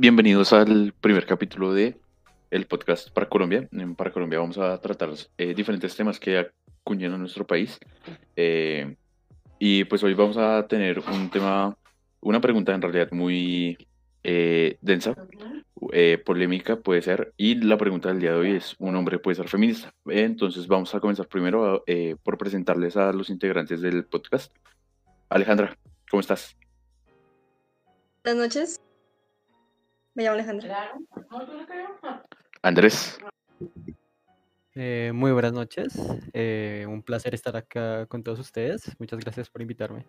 bienvenidos al primer capítulo de el podcast para Colombia. En Para Colombia vamos a tratar eh, diferentes temas que acuñan a nuestro país. Eh, y pues hoy vamos a tener un tema, una pregunta en realidad muy eh, densa, polémica puede ser. Y la pregunta del día de hoy es, ¿un hombre puede ser feminista? entonces vamos a comenzar primero por presentarles a los integrantes del podcast. Alejandra, ¿cómo estás? Buenas noches. Me llamo Alejandra. Andrés. Eh, muy buenas noches. Eh, un placer estar acá con todos ustedes. Muchas gracias por invitarme.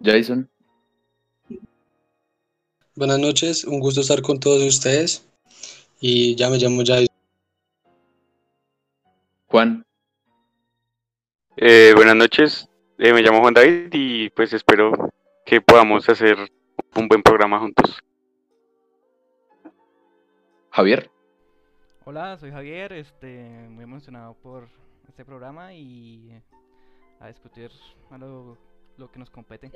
Jason. Buenas noches, un gusto estar con todos ustedes. Y ya me llamo Jason. Juan. Eh, buenas noches, me llamo Juan David y pues espero que podamos hacer un buen programa juntos. Javier. Hola, soy Javier, este, muy emocionado por este programa y a discutir a lo, que nos compete.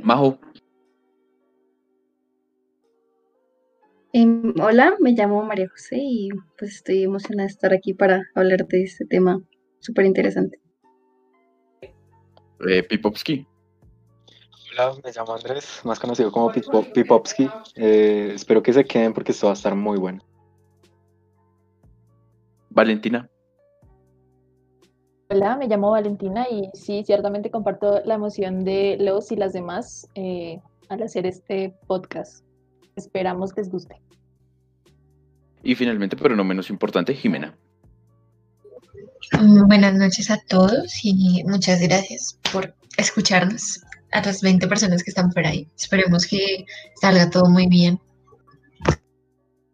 Majo. Em, hola, me llamo María José y pues estoy emocionada de estar aquí para hablar de este tema súper interesante. Eh, Pipovsky. Hola, me llamo Andrés, más conocido como Pipovsky. Eh, espero que se queden porque esto va a estar muy bueno. Valentina. Hola, me llamo Valentina y sí, ciertamente comparto la emoción de los y las demás eh, al hacer este podcast. Esperamos que les guste. Y finalmente, pero no menos importante, Jimena. Mm, buenas noches a todos y muchas gracias por escucharnos a las 20 personas que están por ahí. Esperemos que salga todo muy bien.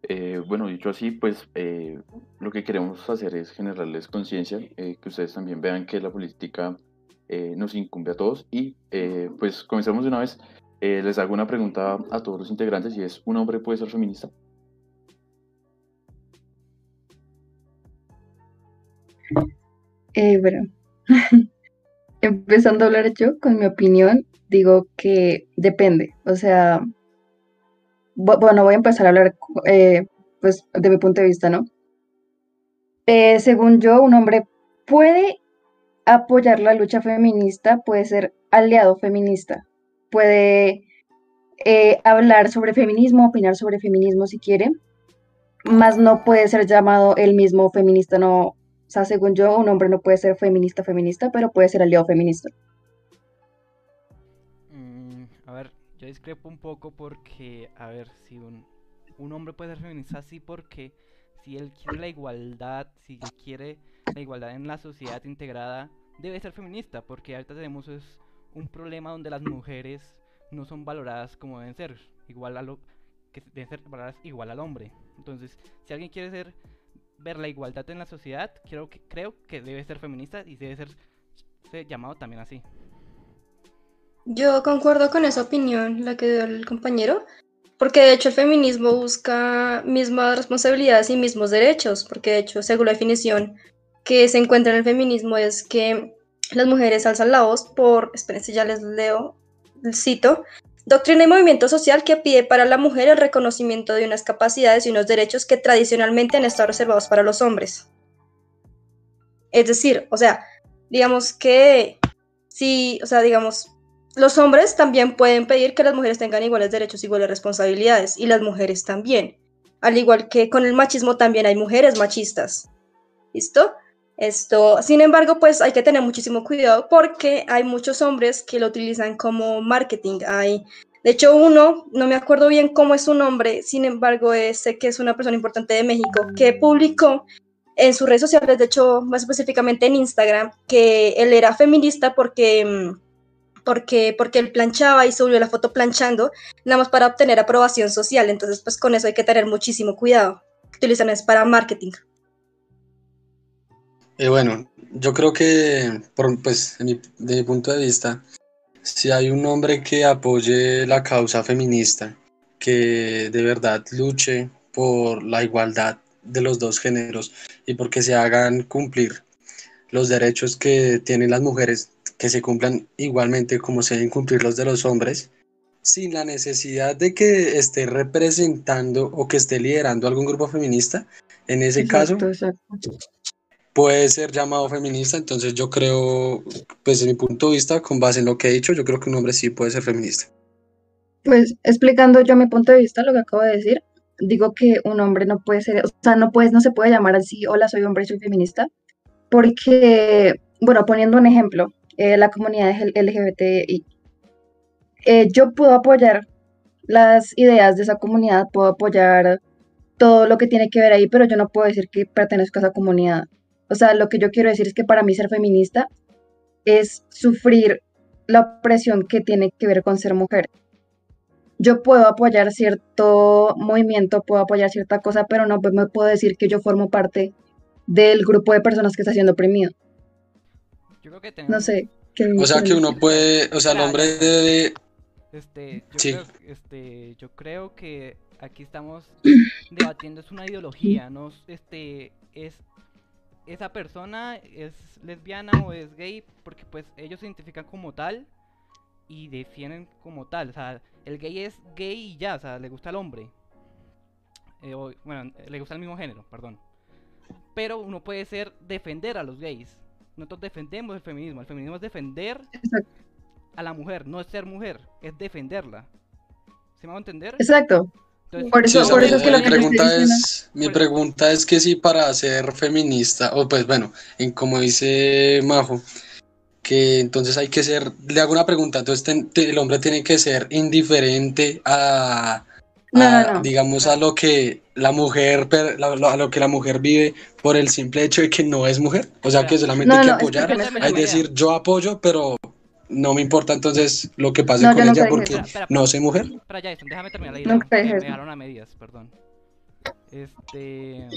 Eh, bueno, dicho así, pues eh, lo que queremos hacer es generarles conciencia, eh, que ustedes también vean que la política nos incumbe a todos y pues comencemos de una vez. les hago una pregunta a todos los integrantes y es, ¿un hombre puede ser feminista? bueno, empezando a hablar yo con mi opinión, digo que depende. O sea, bueno, voy a empezar a hablar eh, pues de mi punto de vista, ¿no? Eh, según yo, un hombre puede apoyar la lucha feminista, puede ser aliado feminista, puede eh, hablar sobre feminismo, opinar sobre feminismo si quiere, más no puede ser llamado el mismo feminista, no, o sea, según yo, un hombre no puede ser feminista, feminista, pero puede ser aliado feminista. Mm, a ver, yo discrepo un poco porque, a ver, si un, un hombre puede ser feminista, sí, porque si él quiere la igualdad, si quiere la igualdad en la sociedad integrada, debe ser feminista, porque ahorita tenemos es un problema donde las mujeres no son valoradas como deben ser, igual a lo que deben ser valoradas igual al hombre. Entonces, si alguien quiere ser ver la igualdad en la sociedad, creo que, creo que debe ser feminista y debe ser, llamado también así. Yo concuerdo con esa opinión, la que dio el compañero, porque de hecho el feminismo busca mismas responsabilidades y mismos derechos, porque de hecho, según la definición que se encuentra en el feminismo, es que las mujeres alzan la voz por, espérense, ya les leo, cito, Doctrina y movimiento social que pide para la mujer el reconocimiento de unas capacidades y unos derechos que tradicionalmente han estado reservados para los hombres. Es decir, o sea, digamos que si, o sea, digamos, los hombres también pueden pedir que las mujeres tengan iguales derechos, iguales responsabilidades, y las mujeres también. Al igual que con el machismo también hay mujeres machistas. ¿Listo? Esto, sin embargo, pues hay que tener muchísimo cuidado porque hay muchos hombres que lo utilizan como marketing. Hay, de hecho, uno, no me acuerdo bien cómo es su nombre, sin embargo, sé que es una persona importante de México que publicó en sus redes sociales, de hecho, más específicamente en Instagram, que él era feminista porque, mm, porque, porque él planchaba y subió la foto planchando, nada más para obtener aprobación social. Entonces, pues con eso hay que tener muchísimo cuidado. Utilizan es para marketing. Eh, bueno, yo creo que, por, pues, de mi, punto de vista, si hay un hombre que apoye la causa feminista, que de verdad luche por la igualdad de los dos géneros y porque se hagan cumplir los derechos que tienen las mujeres, que se cumplan igualmente como se deben cumplir los de los hombres, sin la necesidad de que esté representando o que esté liderando algún grupo feminista. En ese Exacto, caso, exacto. Puede ser llamado feminista. Entonces yo creo, pues desde mi punto de vista, con base en lo que he dicho, yo creo que un hombre sí puede ser feminista. Pues explicando yo mi punto de vista, lo que acabo de decir, digo que un hombre no puede ser, o sea, no puedes, no se puede llamar así, hola, soy hombre soy feminista, porque, bueno, poniendo un ejemplo, eh, la comunidad LGBTI, eh, yo puedo apoyar las ideas de esa comunidad, puedo apoyar todo lo que tiene que ver ahí, pero yo no puedo decir que pertenezco a esa comunidad. O sea, lo que yo quiero decir es que para mí ser feminista es sufrir la opresión que tiene que ver con ser mujer. Yo puedo apoyar cierto movimiento, puedo apoyar cierta cosa, pero no me puedo decir que yo formo parte del grupo de personas que está siendo oprimido. Yo creo que No sé. ¿qué O sea que uno puede, o sea, el hombre debe... Este, yo, Sí. creo, este, yo creo que aquí estamos debatiendo es una ideología, no es, este es esa persona es lesbiana o es gay porque pues ellos se identifican como tal y defienden como tal, o sea, el gay es gay y ya, o sea, le gusta al hombre. Eh, o- bueno, le gusta el mismo género, perdón. Pero uno puede ser defender a los gays. Nosotros defendemos el feminismo. El feminismo es defender Exacto. a la mujer, no es ser mujer, es defenderla. ¿Se me va a entender? Exacto. Entonces, Por eso, por mi, eso es que lo mi que pregunta es, mi pregunta es que si para ser feminista, o pues bueno, en como dice Majo, que entonces hay que ser, le hago una pregunta, entonces ten- te- el hombre tiene que ser indiferente a, No, a, no, no. digamos, a lo que la mujer, per- la- lo- a lo que la mujer vive por el simple hecho de que no es mujer, o sea que solamente No, hay que no, apoyar, hay explíqueme. decir yo apoyo, pero no me importa entonces lo que pase No, con ella porque Espera, espera, no soy mujer. Espera, Jason, déjame terminar la idea. Nunca que dije me dejaron a medias, perdón. Este.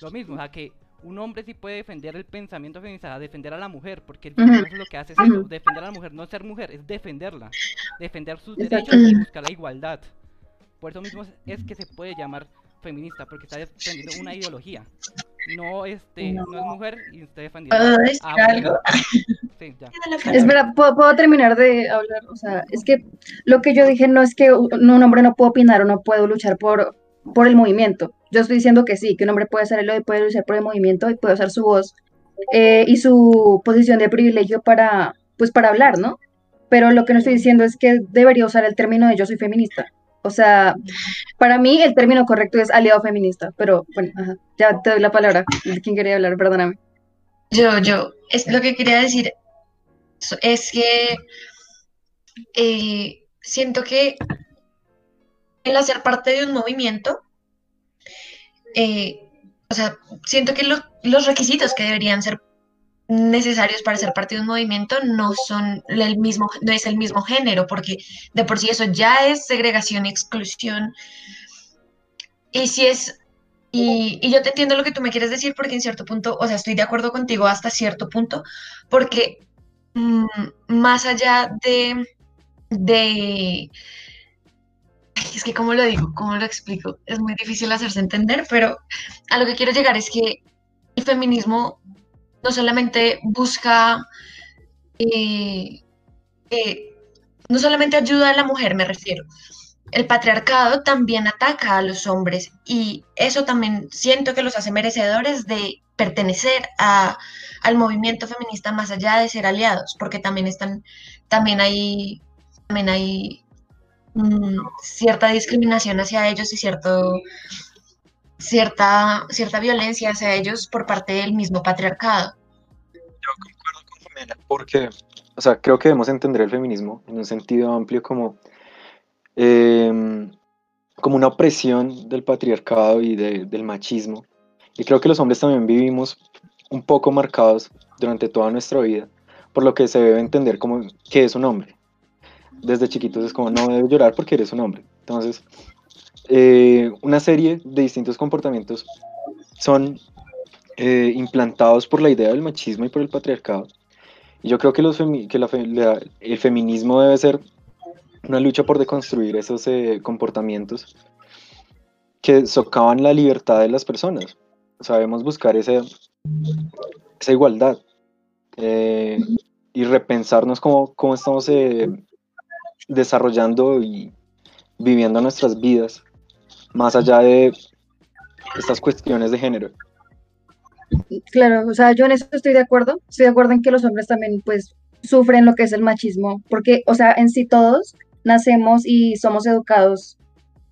Lo mismo, o sea, que un hombre sí puede defender el pensamiento feminista, defender a la mujer, porque el feminismo lo que hace es eso, defender a la mujer, no ser mujer, es defenderla. Defender sus Exacto. derechos y buscar la igualdad. Por eso mismo es- que se puede llamar feminista, porque está defendiendo una ideología. No, este, no, es mujer y está defendiendo ¿Puedo decir a algo? Sí, ya. Espera, ¿puedo, puedo terminar de hablar? O sea, es que lo que yo dije no es que un hombre no puede opinar o no puede luchar por, por el movimiento. Yo estoy diciendo que sí, que un hombre puede hacerlo y puede luchar por el movimiento y puede usar su voz eh, y su posición de privilegio para, pues, para hablar, ¿no? Pero lo que no estoy diciendo es que debería usar el término de yo soy feminista. O sea, para mí el término correcto es aliado feminista, pero bueno, ajá, ya te doy la palabra. ¿Quién quería hablar? Perdóname. Yo, yo, es lo que quería decir es que eh, siento que el hacer parte de un movimiento, eh, o sea, siento que los, los requisitos que deberían ser necesarios para ser parte de un movimiento no son el mismo, no es el mismo género, porque de por sí eso ya es segregación y exclusión. Y si es y, y yo te entiendo lo que tú me quieres decir porque en cierto punto, o sea, estoy de acuerdo contigo hasta cierto punto, porque mm, más allá de, de, es que cómo lo digo, cómo lo explico, es muy difícil hacerse entender, pero a lo que quiero llegar es que el feminismo no solamente busca, eh, eh, no solamente ayuda a la mujer, me refiero, el patriarcado también ataca a los hombres y eso también siento que los hace merecedores de pertenecer a, al movimiento feminista más allá de ser aliados, porque también están, también hay, también hay mm, cierta discriminación hacia ellos y cierto, cierta, cierta violencia hacia ellos por parte del mismo patriarcado. Yo concuerdo con Jimena porque, o sea, creo que debemos entender el feminismo en un sentido amplio como, em, como una opresión del patriarcado y de- del machismo. Y creo que los hombres también vivimos un poco marcados durante toda nuestra vida por lo que se debe entender como que es un hombre. Desde chiquitos es como no debes llorar porque eres un hombre. Entonces, eh, una serie de distintos comportamientos son eh, implantados por la idea del machismo y por el patriarcado. Y yo creo que, los femi- que la fe- la- el feminismo debe ser una lucha por deconstruir esos eh, comportamientos que socavan la libertad de las personas. Sabemos buscar ese, esa igualdad eh, y repensarnos cómo, cómo estamos eh, desarrollando y viviendo nuestras vidas, más allá de estas cuestiones de género. Claro, o sea, yo en eso estoy de acuerdo. Estoy de acuerdo en que los hombres también, pues, sufren lo que es el machismo, porque, o sea, en sí todos nacemos y somos educados,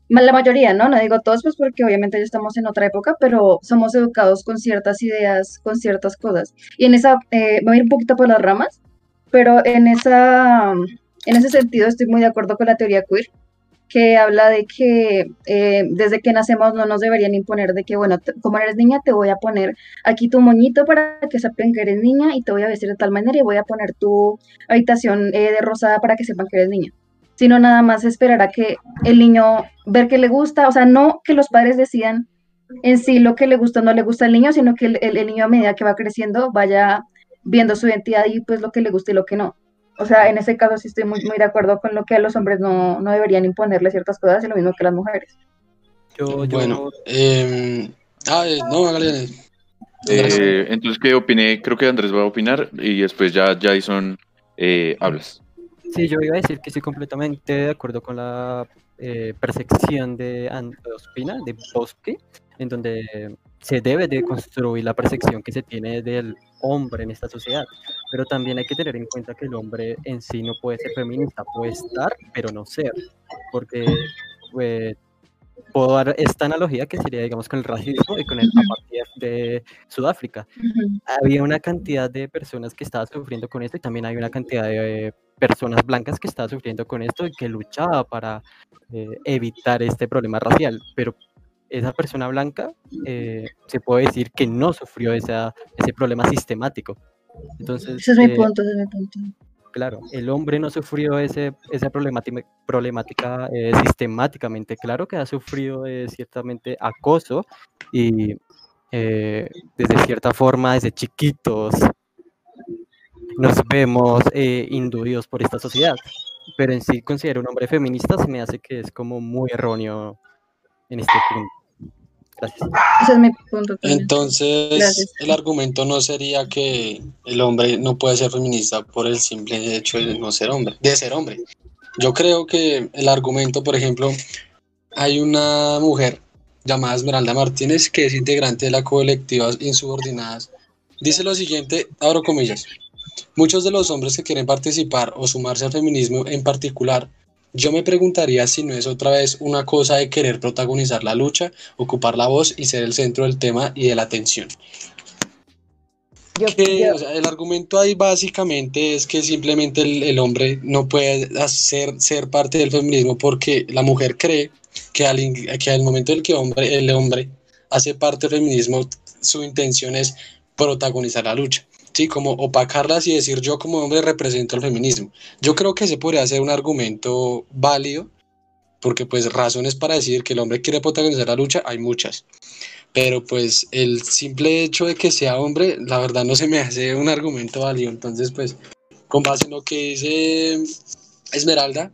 la mayoría, ¿no? No digo todos, pues porque obviamente ya estamos en otra época, pero somos educados con ciertas ideas, con ciertas cosas. Y en esa, eh, voy a ir un poquito por las ramas, pero en esa, en ese sentido estoy muy de acuerdo con la teoría queer, que habla de que eh, desde que nacemos no nos deberían imponer de que, bueno, como eres niña, te voy a poner aquí tu moñito para que sepan que eres niña y te voy a vestir de tal manera y voy a poner tu habitación eh, de rosada para que sepan que eres niña. Sino nada más esperar a que el niño ver que le gusta, o sea, no que los padres decidan en sí lo que le gusta o no le gusta al niño, sino que el, el- el niño a medida que va creciendo vaya viendo su identidad y pues lo que le gusta y lo que no. O sea, en ese caso sí estoy muy, muy de acuerdo con lo que a los hombres no, no deberían imponerle ciertas cosas y lo mismo que a las mujeres. Yo, yo, Bueno, em, ah, eh, no, hágale. Eh, entonces, ¿qué opiné? Creo que Andrés va a opinar y después ya Jason eh, hablas. Sí, yo iba a decir que estoy completamente de acuerdo con la eh, percepción de Ospina, de Bosque, en donde se debe de construir la percepción que se tiene del hombre en esta sociedad. Pero también hay que tener en cuenta que el hombre en sí no puede ser feminista, puede estar, pero no ser. Porque pues, puedo dar esta analogía que sería, digamos, con el racismo y con el apartheid de Sudáfrica. Había una cantidad de personas que estaban sufriendo con esto y también hay una cantidad de personas blancas que estaban sufriendo con esto y que luchaba para eh, evitar este problema racial. Pero esa persona blanca eh, se puede decir que no sufrió esa, ese problema sistemático. Entonces, Ese es mi eh, punto, ese es mi punto. Claro, el hombre no sufrió ese, esa problemática, problemática sistemáticamente. Claro que ha sufrido ciertamente acoso y eh, desde cierta forma, desde chiquitos, nos vemos eh, induidos por esta sociedad. Pero en sí considero un hombre feminista se me hace que es como muy erróneo en este punto. Gracias. Ese es mi punto también. Entonces, Gracias. el argumento no sería que el hombre no puede ser feminista por el simple hecho de no ser hombre, de ser hombre. Yo creo que el argumento, por ejemplo, hay una mujer llamada Esmeralda Martínez que es integrante de la colectiva Insubordinadas. Dice lo siguiente, abro comillas. Muchos de los hombres que quieren participar o sumarse al feminismo en particular, yo me preguntaría si no es otra vez una cosa de querer protagonizar la lucha, ocupar la voz y ser el centro del tema y de la atención. Yo, Que, yo- o sea, el argumento ahí básicamente es que simplemente el, el hombre no puede hacer, ser parte del feminismo porque la mujer cree que al, que al momento en el que hombre, el hombre hace parte del feminismo, su intención es protagonizar la lucha. Sí, como opacarlas y decir yo como hombre represento el feminismo. Yo creo que ese podría ser un argumento válido, porque pues razones para decir que el hombre quiere protagonizar la lucha hay muchas. Pero pues el simple hecho de que sea hombre, la verdad no se me hace un argumento válido. Entonces pues con base en lo que dice Esmeralda,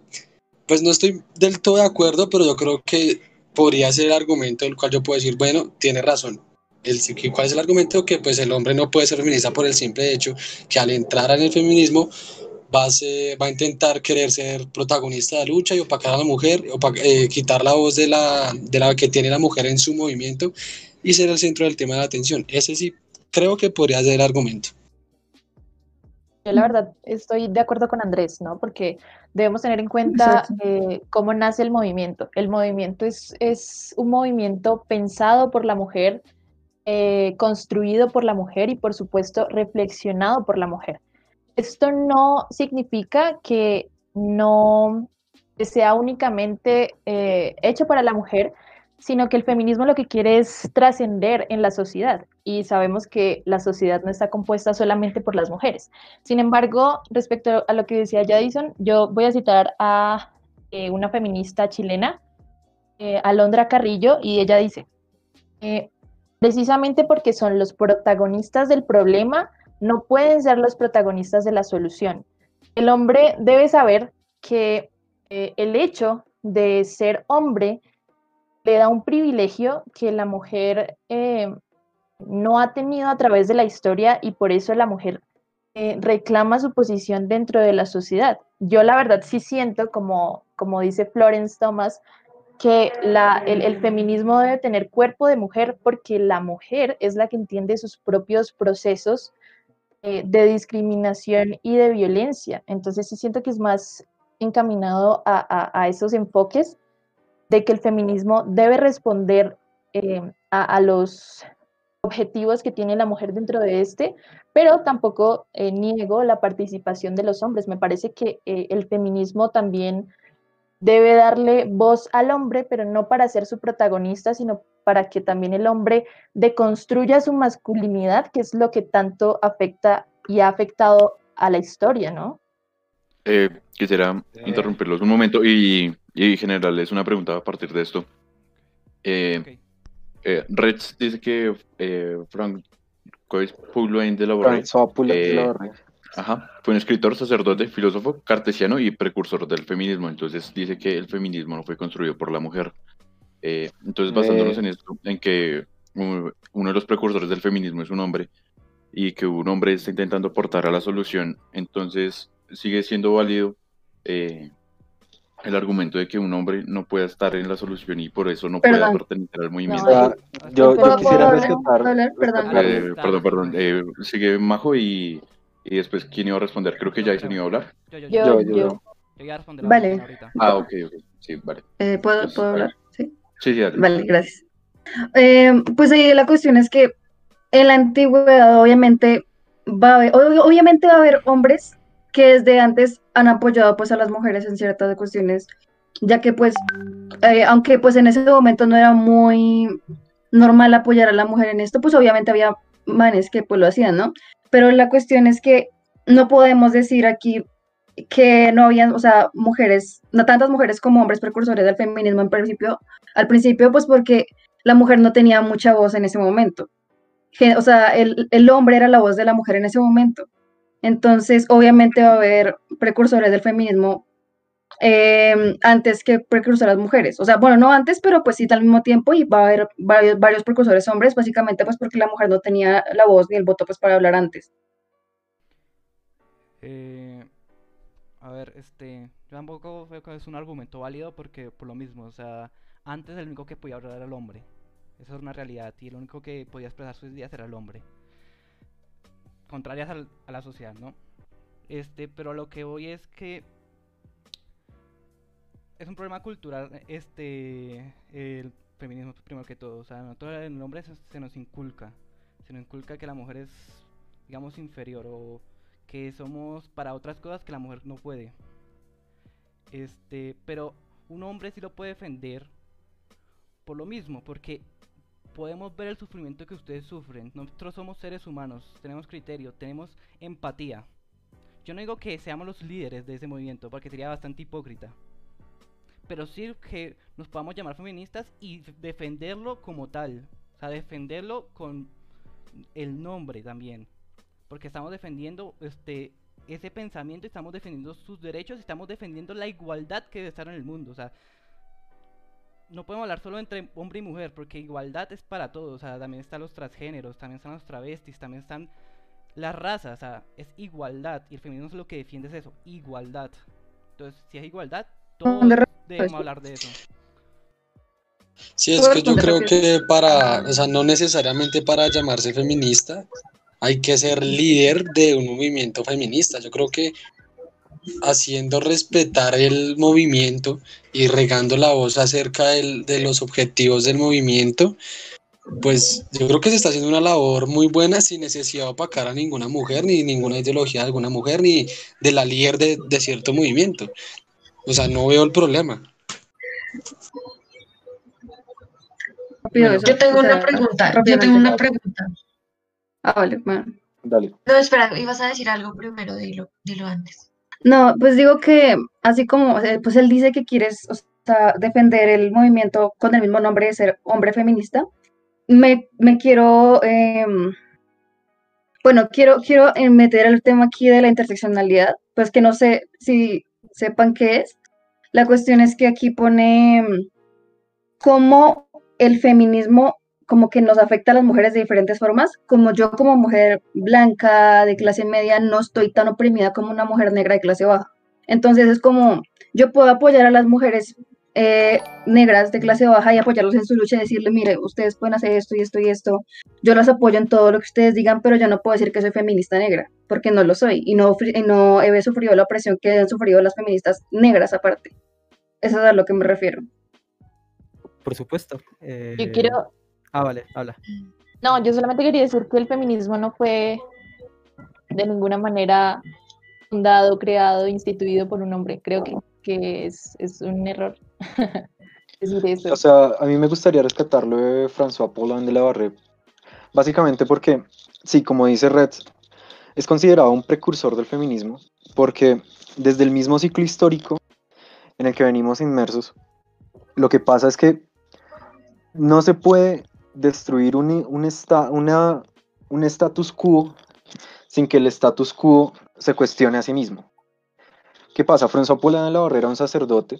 pues no estoy del todo de acuerdo, pero yo creo que podría ser el argumento del cual yo puedo decir, bueno, tiene razón. El, ¿Cuál es el argumento? Que pues el hombre no puede ser feminista por el simple hecho que al entrar en el feminismo va a, ser- va a intentar querer ser protagonista de la lucha y opacar a la mujer, opa- eh, quitar la voz de la, de la que tiene la mujer en su movimiento y ser el centro del tema de la atención. Ese sí creo que podría ser el argumento. Yo la verdad estoy de acuerdo con Andrés, ¿no? Porque debemos tener en cuenta eh, cómo nace el movimiento. El movimiento es, es un movimiento pensado por la mujer, eh, construido por la mujer y por supuesto reflexionado por la mujer. Esto no significa que no sea únicamente eh, hecho para la mujer, sino que el feminismo lo que quiere es trascender en la sociedad y sabemos que la sociedad no está compuesta solamente por las mujeres. Sin embargo, respecto a lo que decía Jadison, yo voy a citar a eh, una feminista chilena, Alondra Carrillo, y ella dice, precisamente porque son los protagonistas del problema, no pueden ser los protagonistas de la solución. El hombre debe saber que eh, el hecho de ser hombre le da un privilegio que la mujer eh, no ha tenido a través de la historia y por eso la mujer eh, reclama su posición dentro de la sociedad. Yo la verdad sí siento, como, como dice Florence Thomas, que el, feminismo debe tener cuerpo de mujer porque la mujer es la que entiende sus propios procesos eh, de discriminación y de violencia. Entonces sí siento que es más encaminado a, esos enfoques de que el feminismo debe responder eh, a, los objetivos que tiene la mujer dentro de este, pero tampoco eh, niego la participación de los hombres. Me parece que el feminismo también debe darle voz al hombre, pero no para ser su protagonista, sino para que también el hombre deconstruya su masculinidad, que es lo que tanto afecta y ha afectado a la historia, ¿no? Eh, quisiera interrumpirlos un momento y, y generarles una pregunta a partir de esto. Eh, Ok. eh, Reds dice que eh, Frank François Poulenc de la eh, Borré. Ajá, fue un escritor, sacerdote, filósofo, cartesiano y precursor del feminismo. Entonces dice que el feminismo no fue construido por la mujer. Eh, entonces, basándonos Eh. en esto, en que uno de los precursores del feminismo es un hombre y que un hombre está intentando aportar a la solución, entonces sigue siendo válido eh, el argumento de que un hombre no pueda estar en la solución y por eso no pueda Perdón. pertenecer al movimiento. yo, yo ¿Puedo- quisiera rescatar. Perdón. Eh, perdón, perdón. eh, sigue Majo y, y después, ¿quién iba a responder? Creo que ya se iba a hablar. Yo, yo, Yo, yo, yo, yo. Yo iba a responder Vale. ahorita. Ah, ok, ok. Sí, vale. Eh, ¿puedo, Pues, ¿puedo hablar? Sí. Sí, sí, dale. Vale, gracias. Eh, pues ahí la cuestión es que en la antigüedad obviamente va a haber, ob- obviamente va a haber hombres que desde antes han apoyado pues a las mujeres en ciertas cuestiones, ya que pues, eh, aunque pues en ese momento no era muy normal apoyar a la mujer en esto, pues obviamente había manes que pues lo hacían, ¿no? Pero la cuestión es que no podemos decir aquí que no habían, o sea, mujeres, no tantas mujeres como hombres precursores del feminismo en principio, al principio, pues porque la mujer no tenía mucha voz en ese momento. O sea, el, el hombre era la voz de la mujer en ese momento. Entonces, obviamente va a haber precursores del feminismo eh, antes que precursoras mujeres. O sea, bueno, no antes, pero pues sí al mismo tiempo y va a haber varios, varios precursores hombres, básicamente pues porque la mujer no tenía la voz ni el voto pues para hablar antes. Eh, a ver, este, yo tampoco veo que es un argumento válido porque por lo mismo, o sea, antes el único que podía hablar era el hombre. Eso es una realidad y el único que podía expresar sus ideas era el hombre. Contrarias a la sociedad, ¿no? Este, pero lo que voy es que es un problema cultural, este, el feminismo primero que todo, o sea, nosotros en el hombre se, se nos inculca, se nos inculca que la mujer es, digamos, inferior o que somos para otras cosas que la mujer no puede. Este, pero un hombre sí lo puede defender por lo mismo, porque podemos ver el sufrimiento que ustedes sufren. Nosotros somos seres humanos, tenemos criterio, tenemos empatía. Yo no digo que seamos los líderes de ese movimiento, porque sería bastante hipócrita. Pero sí que nos podamos llamar feministas y defenderlo como tal. O sea, defenderlo con el nombre también. Porque estamos defendiendo este ese pensamiento, estamos defendiendo sus derechos, estamos defendiendo la igualdad que debe estar en el mundo. O sea, no podemos hablar solo entre hombre y mujer, porque igualdad es para todos. O sea, también están los transgéneros, también están los travestis, también están las razas. O sea, es igualdad. Y el feminismo es lo que defiende es eso, igualdad. Entonces, si es igualdad, todos debemos sí. hablar de eso. Sí, es ¿Puedo que yo creo que para, o sea, no necesariamente para llamarse feminista, hay que ser líder de un movimiento feminista. Yo creo que haciendo respetar el movimiento y regando la voz acerca del- de los objetivos del movimiento, pues yo creo que se está haciendo una labor muy buena sin necesidad de opacar a ninguna mujer, ni ninguna ideología de alguna mujer, ni de la líder de, de cierto movimiento. O sea, no veo el problema. Rápido Bueno, eso, Yo tengo una pregunta, yo tengo una pregunta. Ah, vale, bueno. Dale. No, espera, ibas a decir algo primero, dilo, dilo antes. No, pues digo que así como, pues él dice que quieres, o sea, defender el movimiento con el mismo nombre de ser hombre feminista, me, me quiero, em, bueno, quiero, quiero eh, meter el tema aquí de la interseccionalidad, pues que no sé si sepan qué es. La cuestión es que aquí pone em, cómo el feminismo como que nos afecta a las mujeres de diferentes formas. Como yo como mujer blanca de clase media no estoy tan oprimida como una mujer negra de clase baja. Entonces es como, yo puedo apoyar a las mujeres eh, negras de clase baja y apoyarlos en su lucha y decirle, mire, ustedes pueden hacer esto y esto y esto. Yo las apoyo en todo lo que ustedes digan, pero yo no puedo decir que soy feminista negra, porque no lo soy y no, y no he sufrido la opresión que han sufrido las feministas negras aparte. Eso es a lo que me refiero. Por supuesto. Yo eh, quiero, Ah, vale, habla. no, yo solamente quería decir que el feminismo no fue de ninguna manera fundado, creado, instituido por un hombre. Creo que, que es, es un error O sea, a mí me gustaría rescatarlo de François Paulin de la Barré. Básicamente porque, sí, como dice Red, es considerado un precursor del feminismo, porque desde el mismo ciclo histórico en el que venimos inmersos, lo que pasa es que no se puede destruir un, un, status quo sin que el status quo se cuestione a sí mismo. ¿Qué pasa? François Paulin de la Barrera era un sacerdote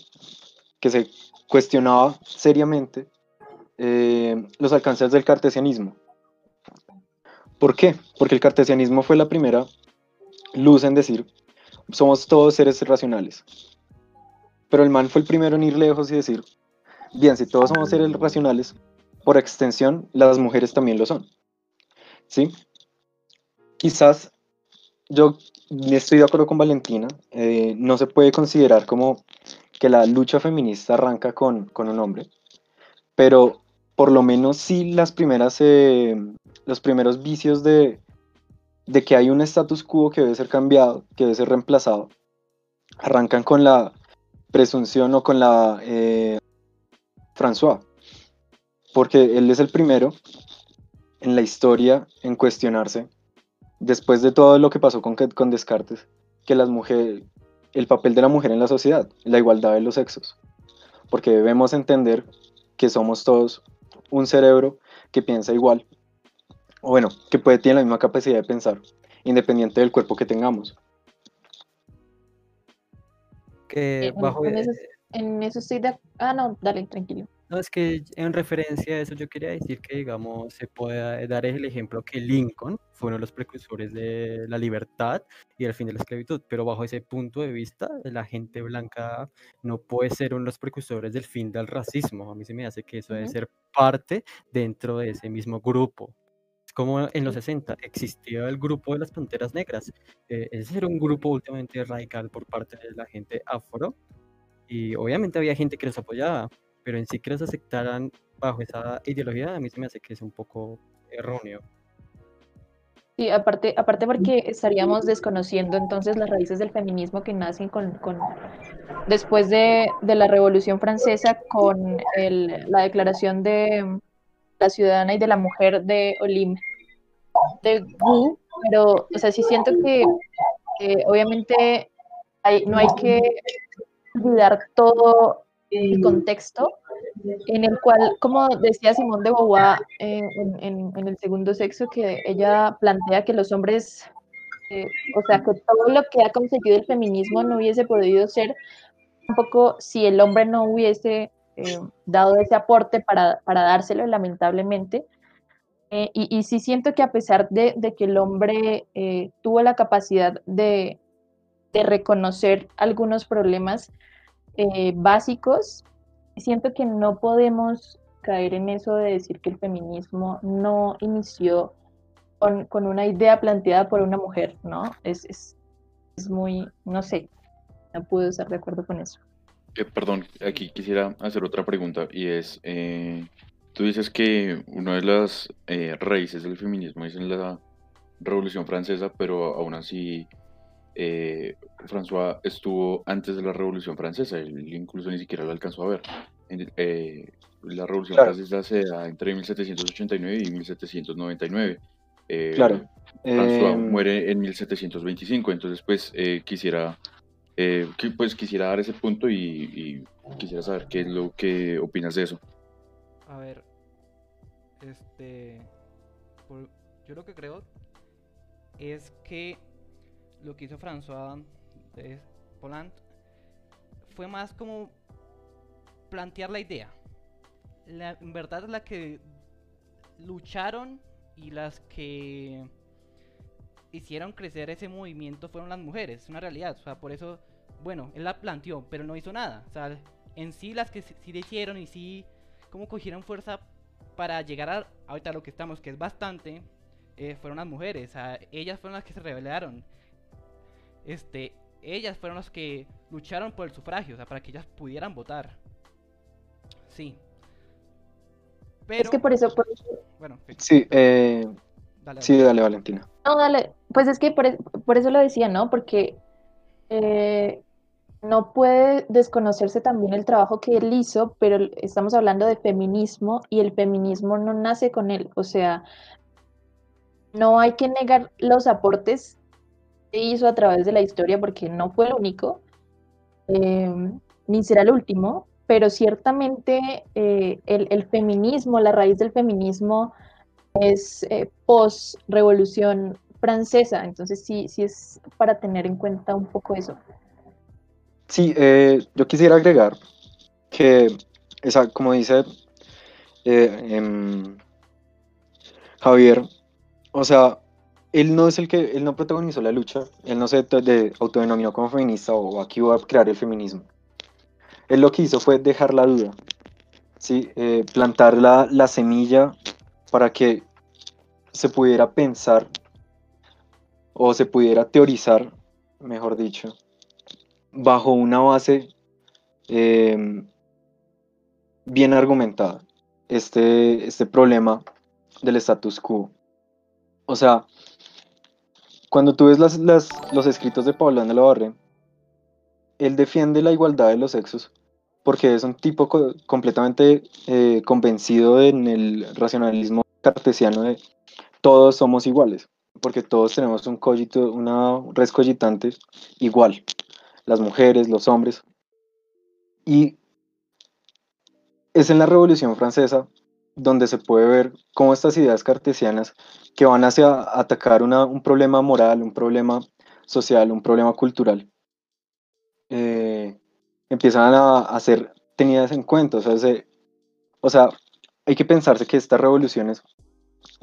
que se cuestionaba seriamente eh, los alcances del cartesianismo. ¿Por qué? Porque el cartesianismo fue la primera luz en decir, somos todos seres racionales. Pero el man fue el primero en ir lejos y decir, bien, si todos somos seres racionales, por extensión, las mujeres también lo son. ¿Sí? Quizás yo estoy de acuerdo con Valentina, eh, no se puede considerar como que la lucha feminista arranca con, con un hombre, pero por lo menos sí las primeras, eh, los primeros vicios de, de que hay un status quo que debe ser cambiado, que debe ser reemplazado, arrancan con la presunción o con la eh, François, porque él es el primero en la historia en cuestionarse, después de todo lo que pasó con, con Descartes, que las mujeres, el papel de la mujer en la sociedad, la igualdad de los sexos, porque debemos entender que somos todos un cerebro que piensa igual, o bueno, que puede tener la misma capacidad de pensar, independiente del cuerpo que tengamos. Que bajo, en eh, eso, en eso estoy de... Ah, no, dale, tranquilo. No, es que en referencia a eso yo quería decir que, digamos, se puede dar el ejemplo que Lincoln fue uno de los precursores de la libertad y el fin de la esclavitud, pero bajo ese punto de vista, la gente blanca no puede ser uno de los precursores del fin del racismo. A mí se me hace que eso debe ser parte dentro de ese mismo grupo. Es como en los 60 existía el grupo de las Panteras Negras. eh, ese era un grupo últimamente radical por parte de la gente afro y obviamente había gente que los apoyaba, pero en sí que los aceptaran bajo esa ideología, a mí se me hace que es un poco erróneo. Sí, aparte, aparte porque estaríamos desconociendo entonces las raíces del feminismo que nacen con, con después de, de la Revolución Francesa con el- la declaración de la ciudadana y de la mujer de Olim de Wu, pero o sea, sí siento que, que obviamente hay- no hay que olvidar todo el contexto en el cual, como decía Simón de Beauvoir eh, en, en- en el segundo sexo, que ella plantea que los hombres, eh, o sea, que todo lo que ha conseguido el feminismo no hubiese podido ser tampoco si el hombre no hubiese eh, dado ese aporte para, para dárselo, lamentablemente. Y, y sí siento que a pesar de, de que el hombre tuvo la capacidad de, de reconocer algunos problemas eh, básicos, siento que no podemos caer en eso de decir que el feminismo no inició con, con una idea planteada por una mujer, ¿no? Es, es, es muy, no sé, no puedo estar de acuerdo con eso. Eh, perdón, aquí quisiera hacer otra pregunta y es, eh, tú dices que una de las eh, raíces del feminismo es en la Revolución Francesa, pero aún así eh, François estuvo antes de la Revolución Francesa, él incluso ni siquiera lo alcanzó a ver. En- eh, la Revolución Claro. Francesa se da entre 1789 y 1799. Eh, Claro. François Em, muere en 1725, entonces pues eh, quisiera eh, pues quisiera dar ese punto y, y quisiera saber qué es lo que opinas de eso. A ver, este, por- yo lo que creo es que lo que hizo François de Poland fue más como plantear la idea. La, en verdad la que lucharon y las que hicieron crecer ese movimiento fueron las mujeres, es una realidad. O sea, por eso, bueno, él la planteó, pero no hizo nada. O sea, en sí las que sí le hicieron y sí como cogieron fuerza para llegar a ahorita lo que estamos, que es bastante, eh, fueron las mujeres. O sea, ellas fueron las que se rebelaron. Este, ellas fueron las que lucharon por el sufragio, o sea, para que ellas pudieran votar. Sí. Pero, Es que por eso, por bueno, sí, Sí, eh, dale, sí, dale. Valentina. No, dale. Pues es que por, es- por eso lo decía, ¿no? Porque eh, no puede desconocerse también el trabajo que él hizo, pero estamos hablando de feminismo y el feminismo no nace con él. O sea, no hay que negar los aportes hizo a través de la historia porque no fue el único, eh, ni será el último, pero ciertamente eh, el, feminismo, la raíz del feminismo es eh, post-revolución francesa, entonces sí, sí es para tener en cuenta un poco eso. Sí, eh, yo quisiera agregar que, esa, como dice em, Javier, o sea, él no es el que, él no protagonizó la lucha, él no se de- de- autodenominó como feminista o aquí voy a crear el feminismo. Él lo que hizo fue dejar la duda, ¿sí? Eh, plantar la, la semilla para que se pudiera pensar o se pudiera teorizar, mejor dicho, bajo una base eh, bien argumentada este, este problema del status quo. O sea, cuando tú ves las, las- los escritos de Paulán de la Barre, él defiende la igualdad de los sexos porque es un tipo co- completamente eh, convencido en el racionalismo cartesiano de todos somos iguales, porque todos tenemos un cogito, una res cogitante igual las mujeres, los hombres. Y es en la Revolución Francesa donde se puede ver cómo estas ideas cartesianas que van hacia atacar una- un problema moral, un problema social, un problema cultural, eh, empiezan a, ser tenidas en cuenta. O sea, se- o sea, hay que pensarse que estas revoluciones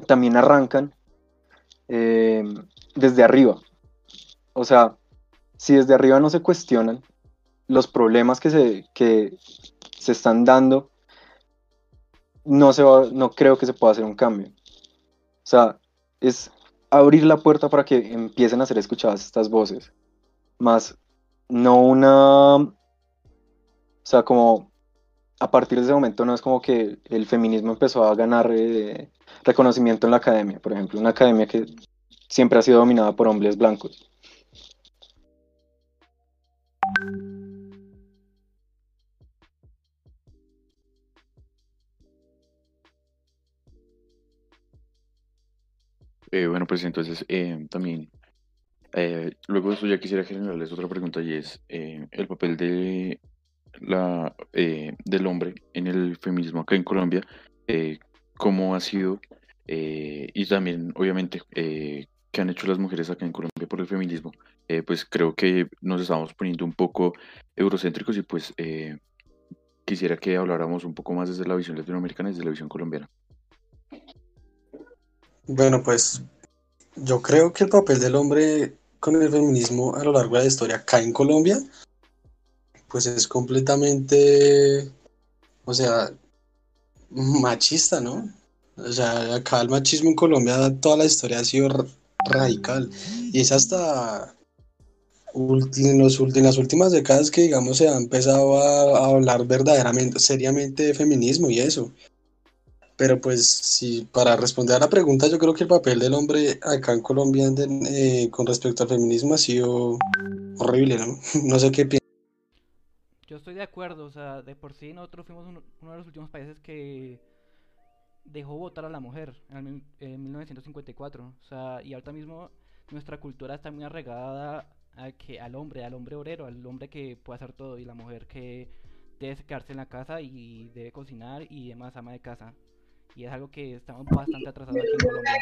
también arrancan eh, desde arriba. O sea, si desde arriba no se cuestionan los problemas que se, que se están dando, no, se va- no creo que se pueda hacer un cambio. O sea, es abrir la puerta para que empiecen a ser escuchadas estas voces, más no una, o sea, como a partir de ese momento no es como que el feminismo empezó a ganar eh, reconocimiento en la academia, por ejemplo, una academia que siempre ha sido dominada por hombres blancos. Eh, bueno, pues entonces eh, también, eh, luego de eso ya quisiera generarles otra pregunta y es eh, el papel de la, del hombre en el feminismo acá en Colombia, cómo ha sido y también obviamente qué han hecho las mujeres acá en Colombia por el feminismo. Pues creo que nos estamos poniendo un poco eurocéntricos y pues quisiera que habláramos un poco más desde la visión latinoamericana y desde la visión colombiana. Bueno, pues yo creo que el papel del hombre con el feminismo a lo largo de la historia acá en Colombia, pues es completamente, o sea, machista, ¿no? O sea, acá el machismo en Colombia toda la historia ha sido radical y es hasta en las últimas décadas que, digamos, se ha empezado a, a hablar verdaderamente, seriamente de feminismo y eso. Pero pues sí, para responder a la pregunta, yo creo que el papel del hombre acá en Colombia eh, con respecto al feminismo ha sido horrible, ¿no? No sé qué piensas. Yo estoy de acuerdo, o sea, de por sí nosotros fuimos uno, de los últimos países que dejó votar a la mujer en, el en 1954. O sea, y ahorita mismo nuestra cultura está muy arraigada a que al hombre, al hombre obrero, al hombre que puede hacer todo y la mujer que debe quedarse en la casa y debe cocinar y demás, ama de casa. Y es algo que estamos bastante atrasados aquí en Colombia.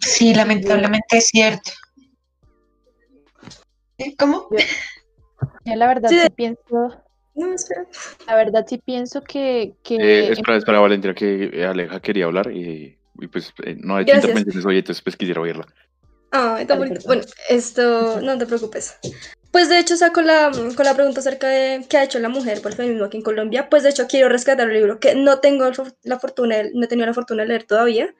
Sí, lamentablemente es cierto. ¿Cómo? Yo la verdad Sí, sí pienso, No, espera. La verdad sí pienso que, que Eh, espera, espera, Valentina, que eh, Aleja quería hablar y, y pues eh, no ha hecho intervenciones hoy, entonces pues quisiera oírla. Ah, está bonito. perdón. Bueno, esto, no te preocupes. Pues de hecho, o sea, con la, con la pregunta acerca de qué ha hecho la mujer por el feminismo aquí en Colombia, pues de hecho quiero rescatar un libro que no tengo la fortuna, no he tenido la fortuna de leer todavía.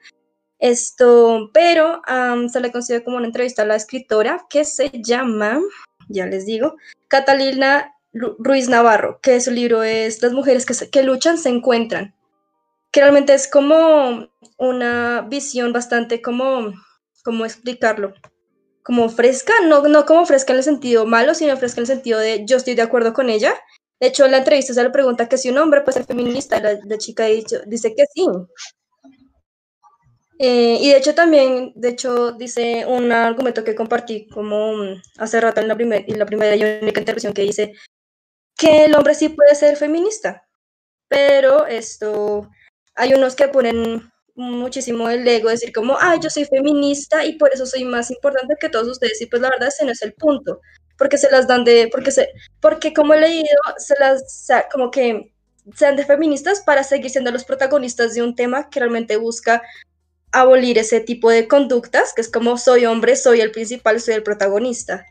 Esto, pero am, se le considera como una entrevista a la escritora que se llama, ya les digo, Catalina Ru- Ruiz Navarro, que su libro es Las mujeres que, se- que luchan se encuentran, que realmente es como una visión bastante como, ¿cómo explicarlo? Como fresca, no, no como fresca en el sentido malo, sino fresca en el sentido de yo estoy de acuerdo con ella. De hecho, en la entrevista se le pregunta que si un hombre puede ser feminista, la, chica dicho- dice que sí. Eh, y de hecho también, de hecho, dice un argumento que compartí como hace rato en la, primer- en la primera y única intervención que dice que el hombre sí puede ser feminista, pero esto, hay unos que ponen muchísimo el ego, decir como, ah, yo soy feminista y por eso soy más importante que todos ustedes, y pues la verdad ese no es el punto, porque se las dan de, porque se, porque como he leído, se las, como que sean de feministas para seguir siendo los protagonistas de un tema que realmente busca abolir ese tipo de conductas, que es como soy hombre, soy el principal, soy el protagonista.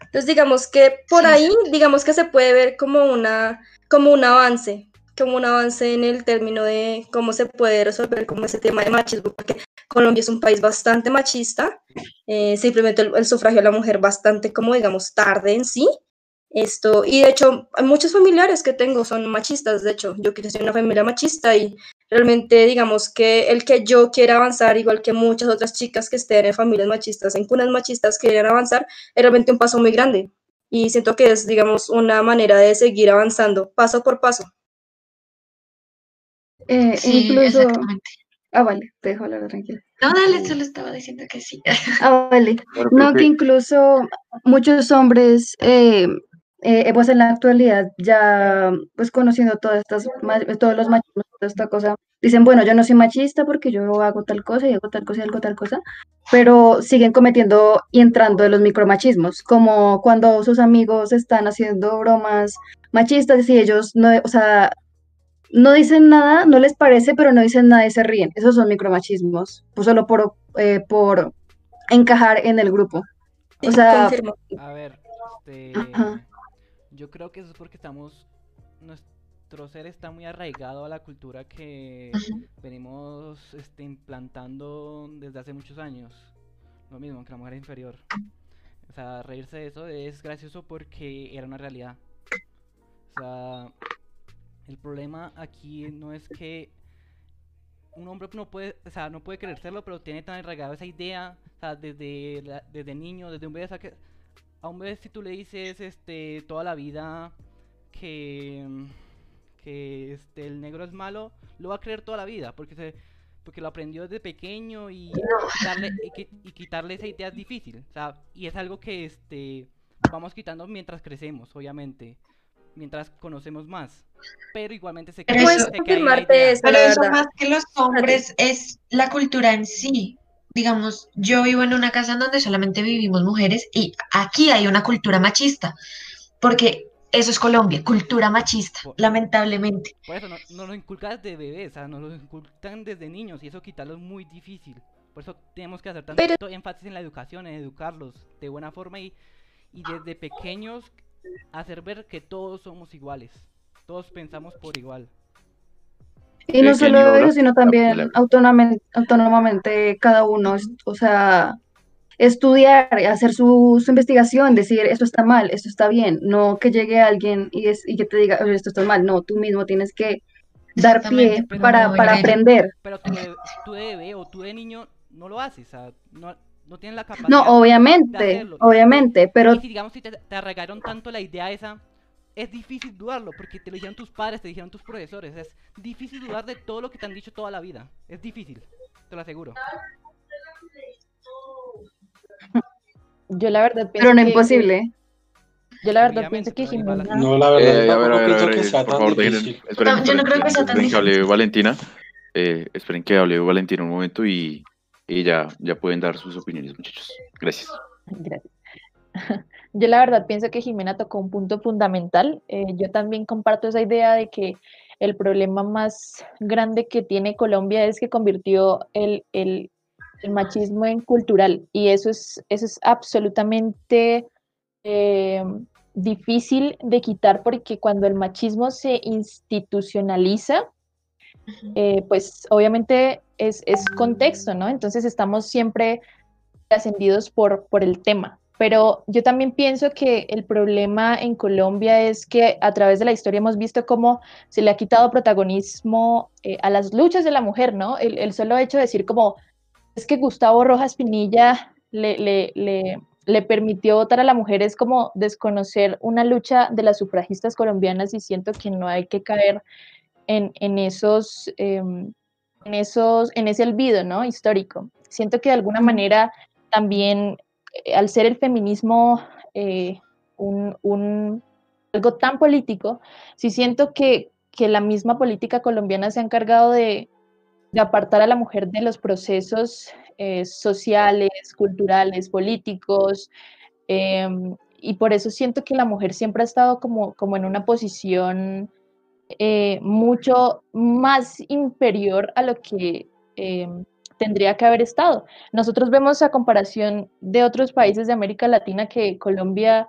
Entonces digamos que por ahí, digamos que se puede ver como una, como un avance, como un avance en el término de cómo se puede resolver como ese tema de machismo, porque Colombia es un país bastante machista, eh, simplemente el, el sufragio a la mujer bastante como digamos tarde en sí, esto, y de hecho, muchos familiares que tengo son machistas, de hecho, yo crecí en una familia machista y realmente digamos que el que yo quiera avanzar, igual que muchas otras chicas que estén en familias machistas, en cunas machistas quieran avanzar, es realmente un paso muy grande. Y siento que es, digamos, una manera de seguir avanzando paso por paso. Eh, Sí, incluso, exactamente. ah, vale, te dejo hablar tranquila. No, dale, solo estaba diciendo que sí. Ah, vale. No, que incluso muchos hombres, eh, eh, pues en la actualidad, ya pues conociendo todas estas, todos los machismos, toda esta cosa, dicen, bueno, yo no soy machista porque yo hago tal cosa y hago tal cosa y hago tal cosa, pero siguen cometiendo y entrando en los micromachismos, como cuando sus amigos están haciendo bromas machistas y ellos no, o sea, no dicen nada, no les parece, pero no dicen nada y se ríen. Esos son micromachismos, pues solo por, eh, por encajar en el grupo. O sea. A ver, este, yo creo que eso es porque estamos, nuestro ser está muy arraigado a la cultura que venimos este, implantando desde hace muchos años. Lo mismo que la mujer es inferior. O sea, reírse de eso es gracioso porque era una realidad. O sea, el problema aquí no es que un hombre no puede, o sea, no puede querer serlo, pero tiene tan arraigado esa idea, o sea, desde, desde niño, desde un bebé, a un bebé si tú le dices este toda la vida que que este el negro es malo, lo va a creer toda la vida, porque se porque lo aprendió desde pequeño y quitarle, y, y quitarle esa idea es difícil, o sea, y es algo que este vamos quitando mientras crecemos, obviamente, mientras conocemos más, pero igualmente se queda- eso- se queda ahí eso, Pero eso más que los hombres es la cultura en sí. Digamos, yo vivo en una casa en donde solamente vivimos mujeres y aquí hay una cultura machista, porque eso es Colombia, cultura machista, Por- lamentablemente. Por eso no, nos lo inculcan desde bebés, o sea, nos lo inculcan desde niños y eso quitarlo es muy difícil. Por eso tenemos que hacer tanto Pero- énfasis en la educación, en educarlos de buena forma y, y desde pequeños hacer ver que todos somos iguales. Todos pensamos por igual. Y no Eh, ¿quién solo ellos, sino también autónomamente, cada uno, o sea, estudiar, hacer su, su investigación, decir esto está mal, esto está bien, no que llegue alguien y, es, y que te diga "Oye, esto está mal, no, tú mismo tienes que dar pie para, para aprender. Pero tú de, tú de bebé o tú de niño no lo haces, o sea, no, no tienes la capacidad No, de obviamente, hacerlo. Y si- obviamente, pero Y si digamos si te, te arraigaron tanto la idea esa, es difícil dudarlo, porque te lo dijeron tus padres, te dijeron tus profesores, es difícil dudar de todo lo que te han dicho toda la vida, es difícil, te lo aseguro. Yo la verdad pienso pero no que- imposible. Yo la verdad Obviamente, pienso que Jimena... No, la verdad, Eh, a ver, a ver, a ver, por favor, dejen, esperen, No, yo no creo que sea tan esperen que hable difícil. Valentina. eh, esperen que hable Valentina un momento y, y ya, ya pueden dar sus opiniones, muchachos. Gracias. Gracias. Yo la verdad pienso que Jimena tocó un punto fundamental. Eh, yo también comparto esa idea de que el problema más grande que tiene Colombia es que convirtió el, el- machismo en cultural y eso es, eso es absolutamente eh, difícil de quitar porque cuando el machismo se institucionaliza, eh, pues obviamente es, es contexto, ¿no? Entonces estamos siempre trascendidos por, por el tema. Pero yo también pienso que el problema en Colombia es que a través de la historia hemos visto cómo se le ha quitado protagonismo eh, a las luchas de la mujer, ¿no? El, el solo hecho de decir como, es que Gustavo Rojas Pinilla le, le, le, le permitió votar a la mujer es como desconocer una lucha de las sufragistas colombianas y siento que no hay que caer en, en esos... em, en, esos, en ese olvido ¿no? histórico. Siento que de alguna manera también, eh, al ser el feminismo eh, un, un- algo tan político, sí siento que, que la misma política colombiana se ha encargado de, de apartar a la mujer de los procesos eh, sociales, culturales, políticos, em, y por eso siento que la mujer siempre ha estado como, como en una posición eh, mucho más inferior a lo que eh, tendría que haber estado. Nosotros vemos a comparación de otros países de América Latina que Colombia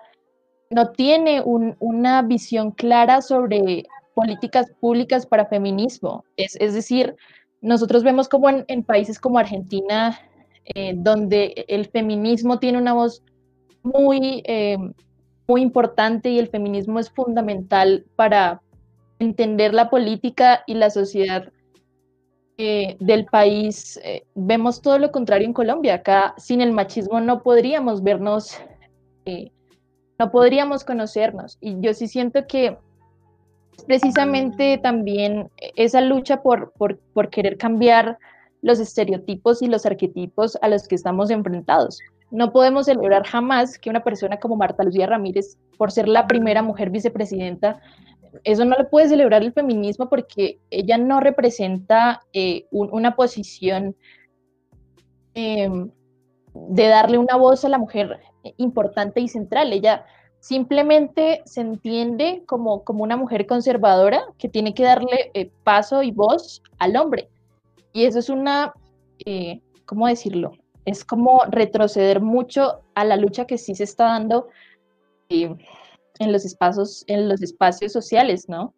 no tiene un- una visión clara sobre políticas públicas para feminismo. Es, decir, nosotros vemos como en, países como Argentina, eh, donde el feminismo tiene una voz muy, muy importante y el feminismo es fundamental para entender la política y la sociedad eh, del país. Eh, vemos todo lo contrario en Colombia. Acá sin el machismo no podríamos vernos, eh, no podríamos conocernos. Y yo sí siento que precisamente también esa lucha por, por, por querer cambiar los estereotipos y los arquetipos a los que estamos enfrentados. No podemos celebrar jamás que una persona como Marta Lucía Ramírez, por ser la primera mujer vicepresidenta, eso no lo puede celebrar el feminismo porque ella no representa eh, un- una posición eh, de darle una voz a la mujer importante y central. Ella simplemente se entiende como, como una mujer conservadora que tiene que darle eh, paso y voz al hombre. Y eso es una, eh, ¿cómo decirlo? Es como retroceder mucho a la lucha que sí se está dando en los espacios, en los espacios sociales, ¿no?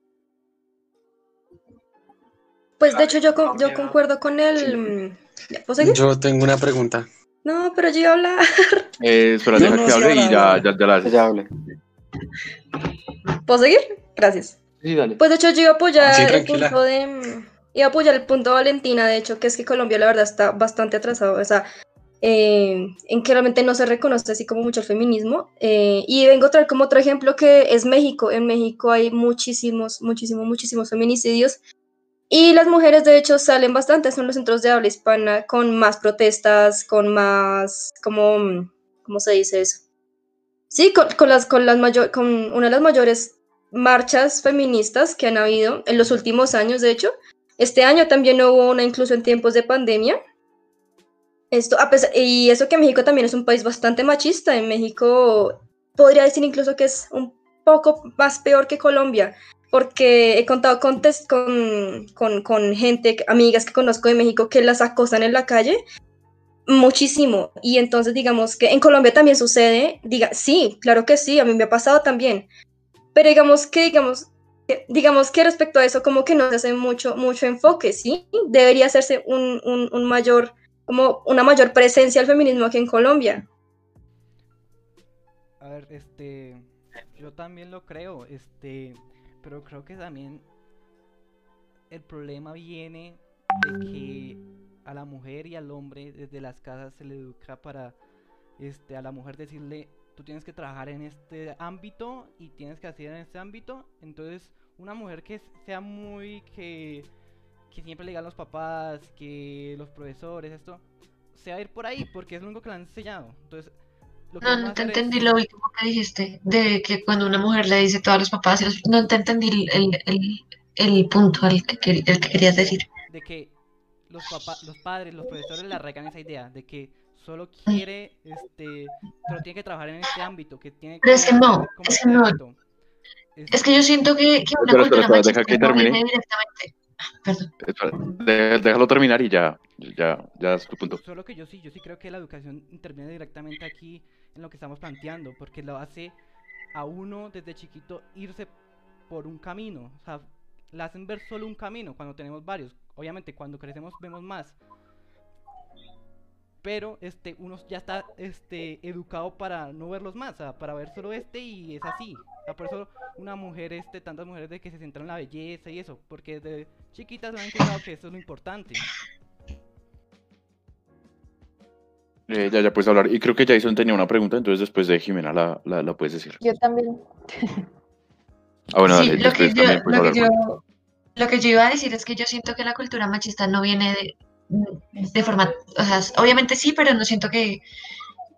Pues de hecho yo, con- yo concuerdo con el... ¿Ya puedo seguir? Yo tengo una pregunta. No, pero yo iba a hablar. Eh, espera, No, deja no, que hable y habla, ya, ya, ya la haces. Ya hable. ¿Puedo seguir? Gracias. Sí, dale. Pues de hecho yo iba a apoyar Sí, el punto de... mm, Iba a apoyar el punto de Valentina, de hecho, que es que Colombia la verdad está bastante atrasado, o sea, eh, en que realmente no se reconoce así como mucho el feminismo. eh, y vengo a traer como otro ejemplo que es México. En México hay muchísimos, muchísimos, muchísimos feminicidios. Y las mujeres, de hecho, salen bastante, son los centros de habla hispana con más protestas, con más, como, ¿cómo se dice eso? Sí, con, con las, con, las mayor, con una de las mayores marchas feministas que han habido en los últimos años, de hecho. Este año también hubo una incluso en tiempos de pandemia. Esto, a pesar, y eso que México también es un país bastante machista. En México podría decir incluso que es un poco más peor que Colombia, porque he contado con, con, con, con gente, amigas que conozco de México que las acosan en la calle muchísimo. Y entonces digamos que en Colombia también sucede, diga, sí, claro que sí, a mí me ha pasado también. Pero digamos que, digamos, digamos que respecto a eso, como que no se hace mucho, mucho enfoque, ¿sí? Debería hacerse un, un mayor, como una mayor presencia al feminismo aquí en Colombia. A ver, este, yo también lo creo, este, pero creo que también el problema viene de que a la mujer y al hombre desde las casas se le educa para, este, a la mujer decirle, tú tienes que trabajar en este ámbito y tienes que hacer en este ámbito, entonces una mujer que sea muy, que, que siempre le digan los papás, que los profesores, esto, se va a ir por ahí porque es lo único que le han enseñado, entonces... Lo que No, no te hacer es- entendí lo último que dijiste, de que cuando una mujer le dice todo a los papás, y los- no te entendí el, el, el- el punto al que, el que querías decir. de que los papás, los padres, los profesores le arraigan esa idea de que solo quiere, este, solo tiene que trabajar en este ámbito, que tiene Pero es que no, es este que no. ámbito. Es que yo siento que, que una Espera, espera, cultura espera, machista deja que termine. directamente. Ah, Perdón. Espera, déjalo terminar y ya, ya, ya es tu punto. Solo que yo sí, yo sí creo que la educación interviene directamente aquí en lo que estamos planteando, porque lo hace a uno desde chiquito irse por un camino, o sea, le hacen ver solo un camino cuando tenemos varios. Obviamente cuando crecemos vemos más. Pero este uno ya está este educado para no verlos más, o sea, para ver solo este y es así. O sea, por eso una mujer este tantas mujeres de que se centran en la belleza y eso, porque desde chiquitas le han enseñado que eso es lo importante. Eh, ya, ya puedes hablar. Y creo que Jason tenía una pregunta, entonces después de Jimena la, la, la puedes decir. Yo también. Ah, bueno, Sí, dale, lo que, después yo, también puedes lo, que hablar. yo, lo que yo iba a decir es que yo siento que la cultura machista no viene de, de forma, o sea, obviamente sí, pero no siento que,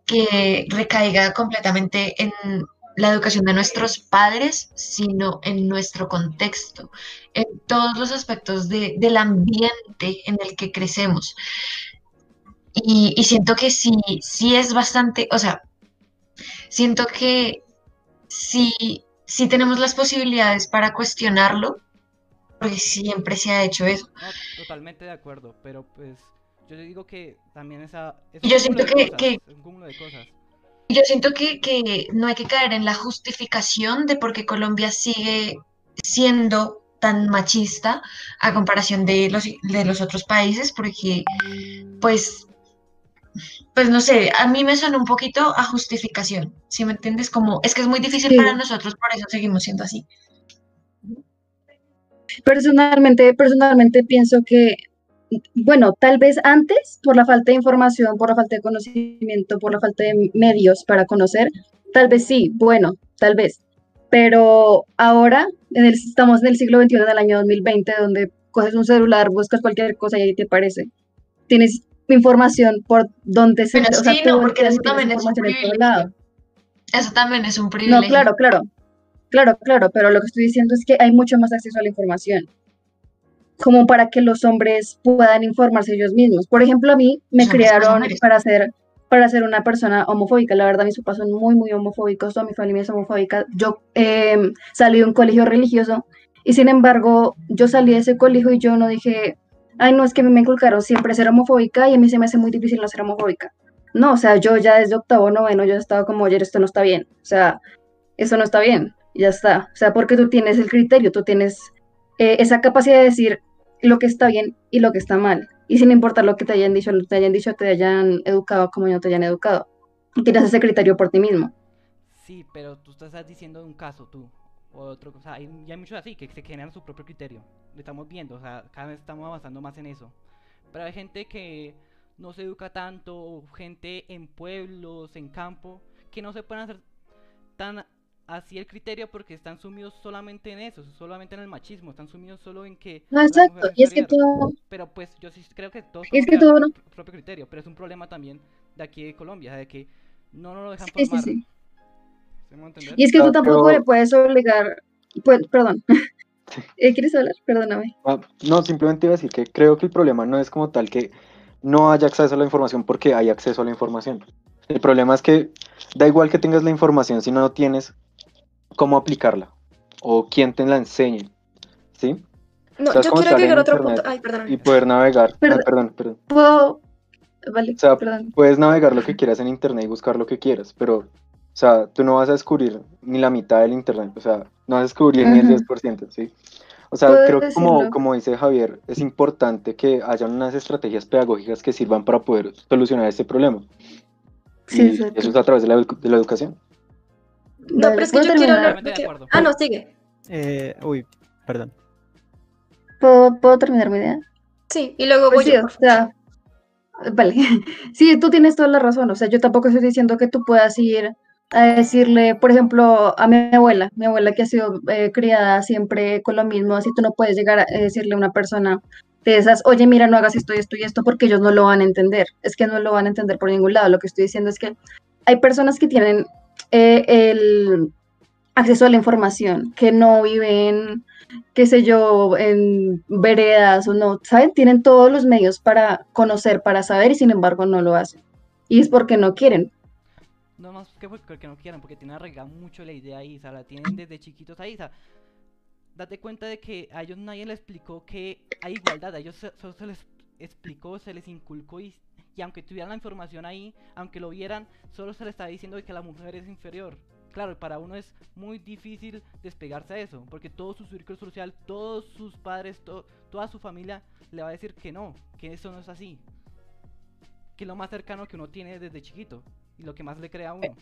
que recaiga completamente en la educación de nuestros padres, sino en nuestro contexto, en todos los aspectos de- del ambiente en el que crecemos. Y, y siento que sí, sí es bastante, o sea, siento que sí, sí tenemos las posibilidades para cuestionarlo, porque siempre se ha hecho eso. No, totalmente de acuerdo, pero pues yo digo que también esa es yo cúmulo siento de que- cosas, que- es un cúmulo de cosas. Yo siento que, que no hay que caer en la justificación de por qué Colombia sigue siendo tan machista a comparación de los, de los otros países, porque pues, pues no sé, a mí me suena un poquito a justificación, ¿sí me entiendes? Como es que es muy difícil Sí. para nosotros, por eso seguimos siendo así. Personalmente, personalmente pienso que, bueno, tal vez antes, por la falta de información, por la falta de conocimiento, por la falta de medios para conocer, tal vez sí, bueno, tal vez. Pero ahora en el- estamos en el siglo XXI, en el año 2020, donde coges un celular, buscas cualquier cosa y ahí te parece. Tienes información por donde se... Pero o sea, sí, no, porque eso también es un privilegio. Eso también es un No, privilegio. claro, claro. Claro, claro, pero lo que estoy diciendo es que hay mucho más acceso a la información, como para que los hombres puedan informarse ellos mismos. Por ejemplo, a mí me criaron para ser, para ser una persona homofóbica. La verdad, mis papás son muy, muy homofóbicos, toda mi familia es homofóbica. Yo eh, salí de un colegio religioso y sin embargo, yo salí de ese colegio y yo no dije, ay, no, es que me inculcaron siempre ser homofóbica y a mí se me hace muy difícil no ser homofóbica. No, o sea, yo ya desde octavo, noveno, yo estaba como, oye, esto no está bien. O sea, eso no está bien, ya está. O sea, porque tú tienes el criterio, tú tienes eh, esa capacidad de decir lo que está bien y lo que está mal. Y sin importar lo que te hayan dicho, lo que te hayan dicho, te hayan educado como no te hayan educado. Y tienes ese criterio por ti mismo. Sí, pero tú estás diciendo un caso, tú. O otro, o sea, hay, hay muchos así que se generan su propio criterio. Lo estamos viendo, o sea, cada vez estamos avanzando más en eso. Pero hay gente que no se educa tanto, gente en pueblos, en campo, que no se pueden hacer tan así el criterio porque están sumidos solamente en eso, solamente en el machismo, están sumidos solo en que No, la exacto. Y es que tú, Pero pues yo sí creo que todos Es que nuestro no- propio criterio, pero es un problema también de aquí de Colombia, de que no nos lo dejan sí, sí, formar. sí. ¿Sí? Y es que tú Ah, tampoco pero- le puedes obligar. Pues, perdón. Eh, ¿Quieres hablar? Perdóname. Ah, No, simplemente iba a decir que creo que el problema no es como tal que no haya acceso a la información porque hay acceso a la información. El problema es que da igual que tengas la información si no tienes cómo aplicarla o quién te la enseñe, ¿sí? No, O sea, es yo quiero agregar otro punto. Ay, perdón. Y poder navegar. Ay, Perdón. perdón, perdón. ¿Puedo? Vale, O sea, perdón. puedes navegar lo que quieras en internet y buscar lo que quieras, pero, o sea, tú no vas a descubrir ni la mitad del internet, o sea, no vas a descubrir ni el Ujú. 10%, ¿sí? O sea, creo que como, como dice Javier, es importante que haya unas estrategias pedagógicas que sirvan para poder solucionar este problema. Sí, y eso es a través de la, de la educación. No, pero es que ¿puedo yo quiero hablar. De. Ah, no, sigue. Eh, uy, perdón. ¿Puedo, ¿Puedo terminar mi idea? Sí, y luego Pues voy sí, yo. o sea, vale. Sí, tú tienes toda la razón. O sea, yo tampoco estoy diciendo que tú puedas ir a decirle, por ejemplo, a mi abuela, mi abuela que ha sido eh, criada siempre con lo mismo, así tú no puedes llegar a eh, decirle a una persona de esas, oye, mira, no hagas esto y esto y esto, porque ellos no lo van a entender. Es que no lo van a entender por ningún lado. Lo que estoy diciendo es que hay personas que tienen eh, el acceso a la información, que no viven, qué sé yo, en veredas o no, ¿saben? Tienen todos los medios para conocer, para saber y sin embargo no lo hacen. Y es porque no quieren. No más que porque no quieran, porque tienen arraigada mucho la idea ahí, la tienen desde chiquitos ahí, sea, date cuenta de que a ellos nadie les explicó que hay igualdad, a ellos solo se les explicó, se les inculcó y, y aunque tuvieran la información ahí, aunque lo vieran, solo se les estaba diciendo de que la mujer es inferior. Claro, para uno es muy difícil despegarse a eso, porque todo su círculo social, todos sus padres, to- toda su familia le va a decir que no, que eso no es así. Que es lo más cercano que uno tiene desde chiquito y lo que más le crea a uno.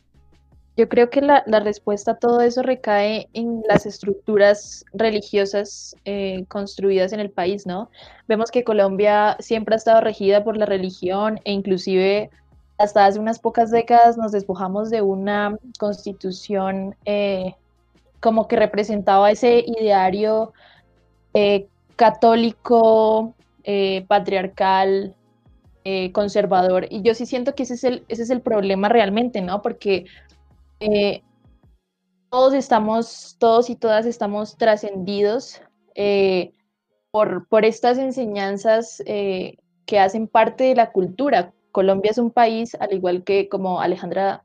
Yo creo que la, la respuesta a todo eso recae en las estructuras religiosas eh, construidas en el país, ¿no? Vemos que Colombia siempre ha estado regida por la religión e inclusive hasta hace unas pocas décadas nos despojamos de una constitución eh, como que representaba ese ideario eh, católico, patriarcal, conservador. Y yo sí siento que ese es el, ese es el problema realmente, ¿no? Porque eh, todos estamos, todos y todas estamos trascendidos eh, por, por estas enseñanzas eh, que hacen parte de la cultura. Colombia es un país, al igual que como Alejandra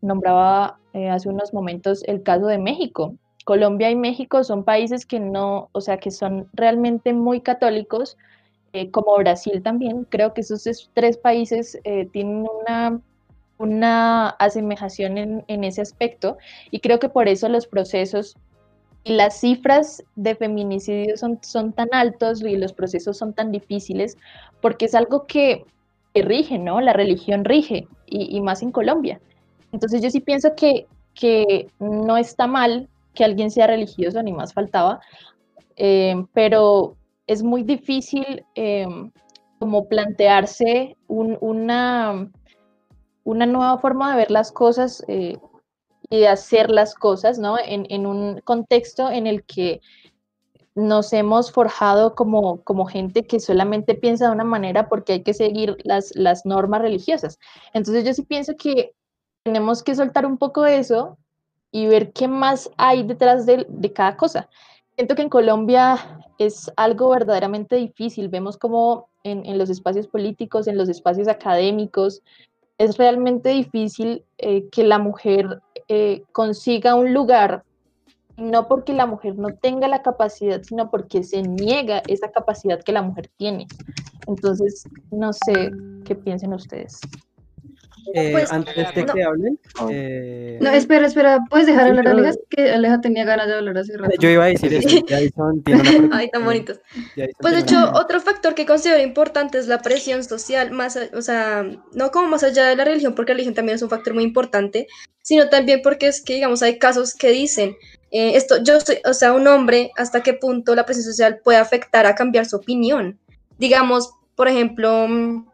nombraba hace unos momentos el caso de México. Colombia y México son países que no, o sea, que son realmente muy católicos, como Brasil también. Creo que esos es- tres países tienen una, una asemejación en, en ese aspecto y creo que por eso los procesos y las cifras de feminicidio son, son tan altos y los procesos son tan difíciles porque es algo que, que rige, ¿no? La religión rige y, más en Colombia. Entonces yo sí pienso que, que no está mal que alguien sea religioso, ni más faltaba, eh, pero es muy difícil eh, como plantearse un- una, una nueva forma de ver las cosas eh, y de hacer las cosas, ¿no? En, un contexto en el que nos hemos forjado como, como gente que solamente piensa de una manera porque hay que seguir las, las normas religiosas. Entonces yo sí pienso que tenemos que soltar un poco de eso y ver qué más hay detrás de, de cada cosa. Siento que en Colombia es algo verdaderamente difícil. Vemos como en, en los espacios políticos, en los espacios académicos, es realmente difícil eh, que la mujer eh, consiga un lugar, no porque la mujer no tenga la capacidad, sino porque se niega esa capacidad que la mujer tiene. Entonces, no sé qué piensen ustedes. Eh, Pues, antes de no. que hablen, Ah. eh, No, espera, espera, ¿puedes dejar Sí, hablar a Aleja? Que Aleja tenía ganas de hablar hace rato. yo iba a decir eso. Jason tiene una. Ay, tan bonitos. Jason Pues de una- hecho, otro factor que considero importante es la presión social, más, o sea, no como más allá de la religión, porque la religión también es un factor muy importante, sino también porque es que, digamos, hay casos que dicen, eh, esto, yo soy, o sea, un hombre, hasta qué punto la presión social puede afectar a cambiar su opinión. Digamos, por ejemplo, mm,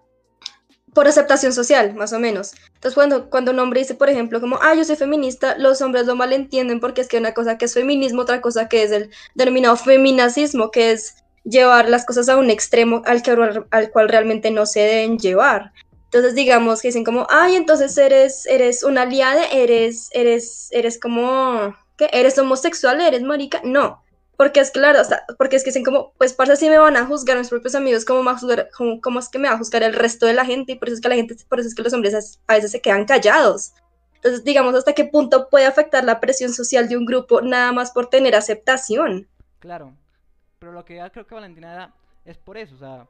por aceptación social, más o menos. Entonces, cuando, cuando un hombre dice, por ejemplo, como, ah, yo soy feminista, los hombres lo malentienden porque es que una cosa que es feminismo, otra cosa que es el denominado feminacismo, que es llevar las cosas a un extremo al, que, al cual realmente no se deben llevar. Entonces, digamos que dicen como, ay, entonces eres, eres una aliada, eres, eres, eres como, ¿qué? ¿Eres homosexual? ¿Eres marica? No. Porque es claro, o sea, porque es que dicen como, pues parce, si me van a juzgar mis propios amigos, ¿cómo, a juzgar, cómo, es que me va a juzgar el resto de la gente? Y por eso es que la gente, por eso es que los hombres a veces se quedan callados. Entonces, digamos, hasta qué punto puede afectar la presión social de un grupo nada más por tener aceptación. Claro. Pero lo que ya creo que Valentina era, es por eso, o sea,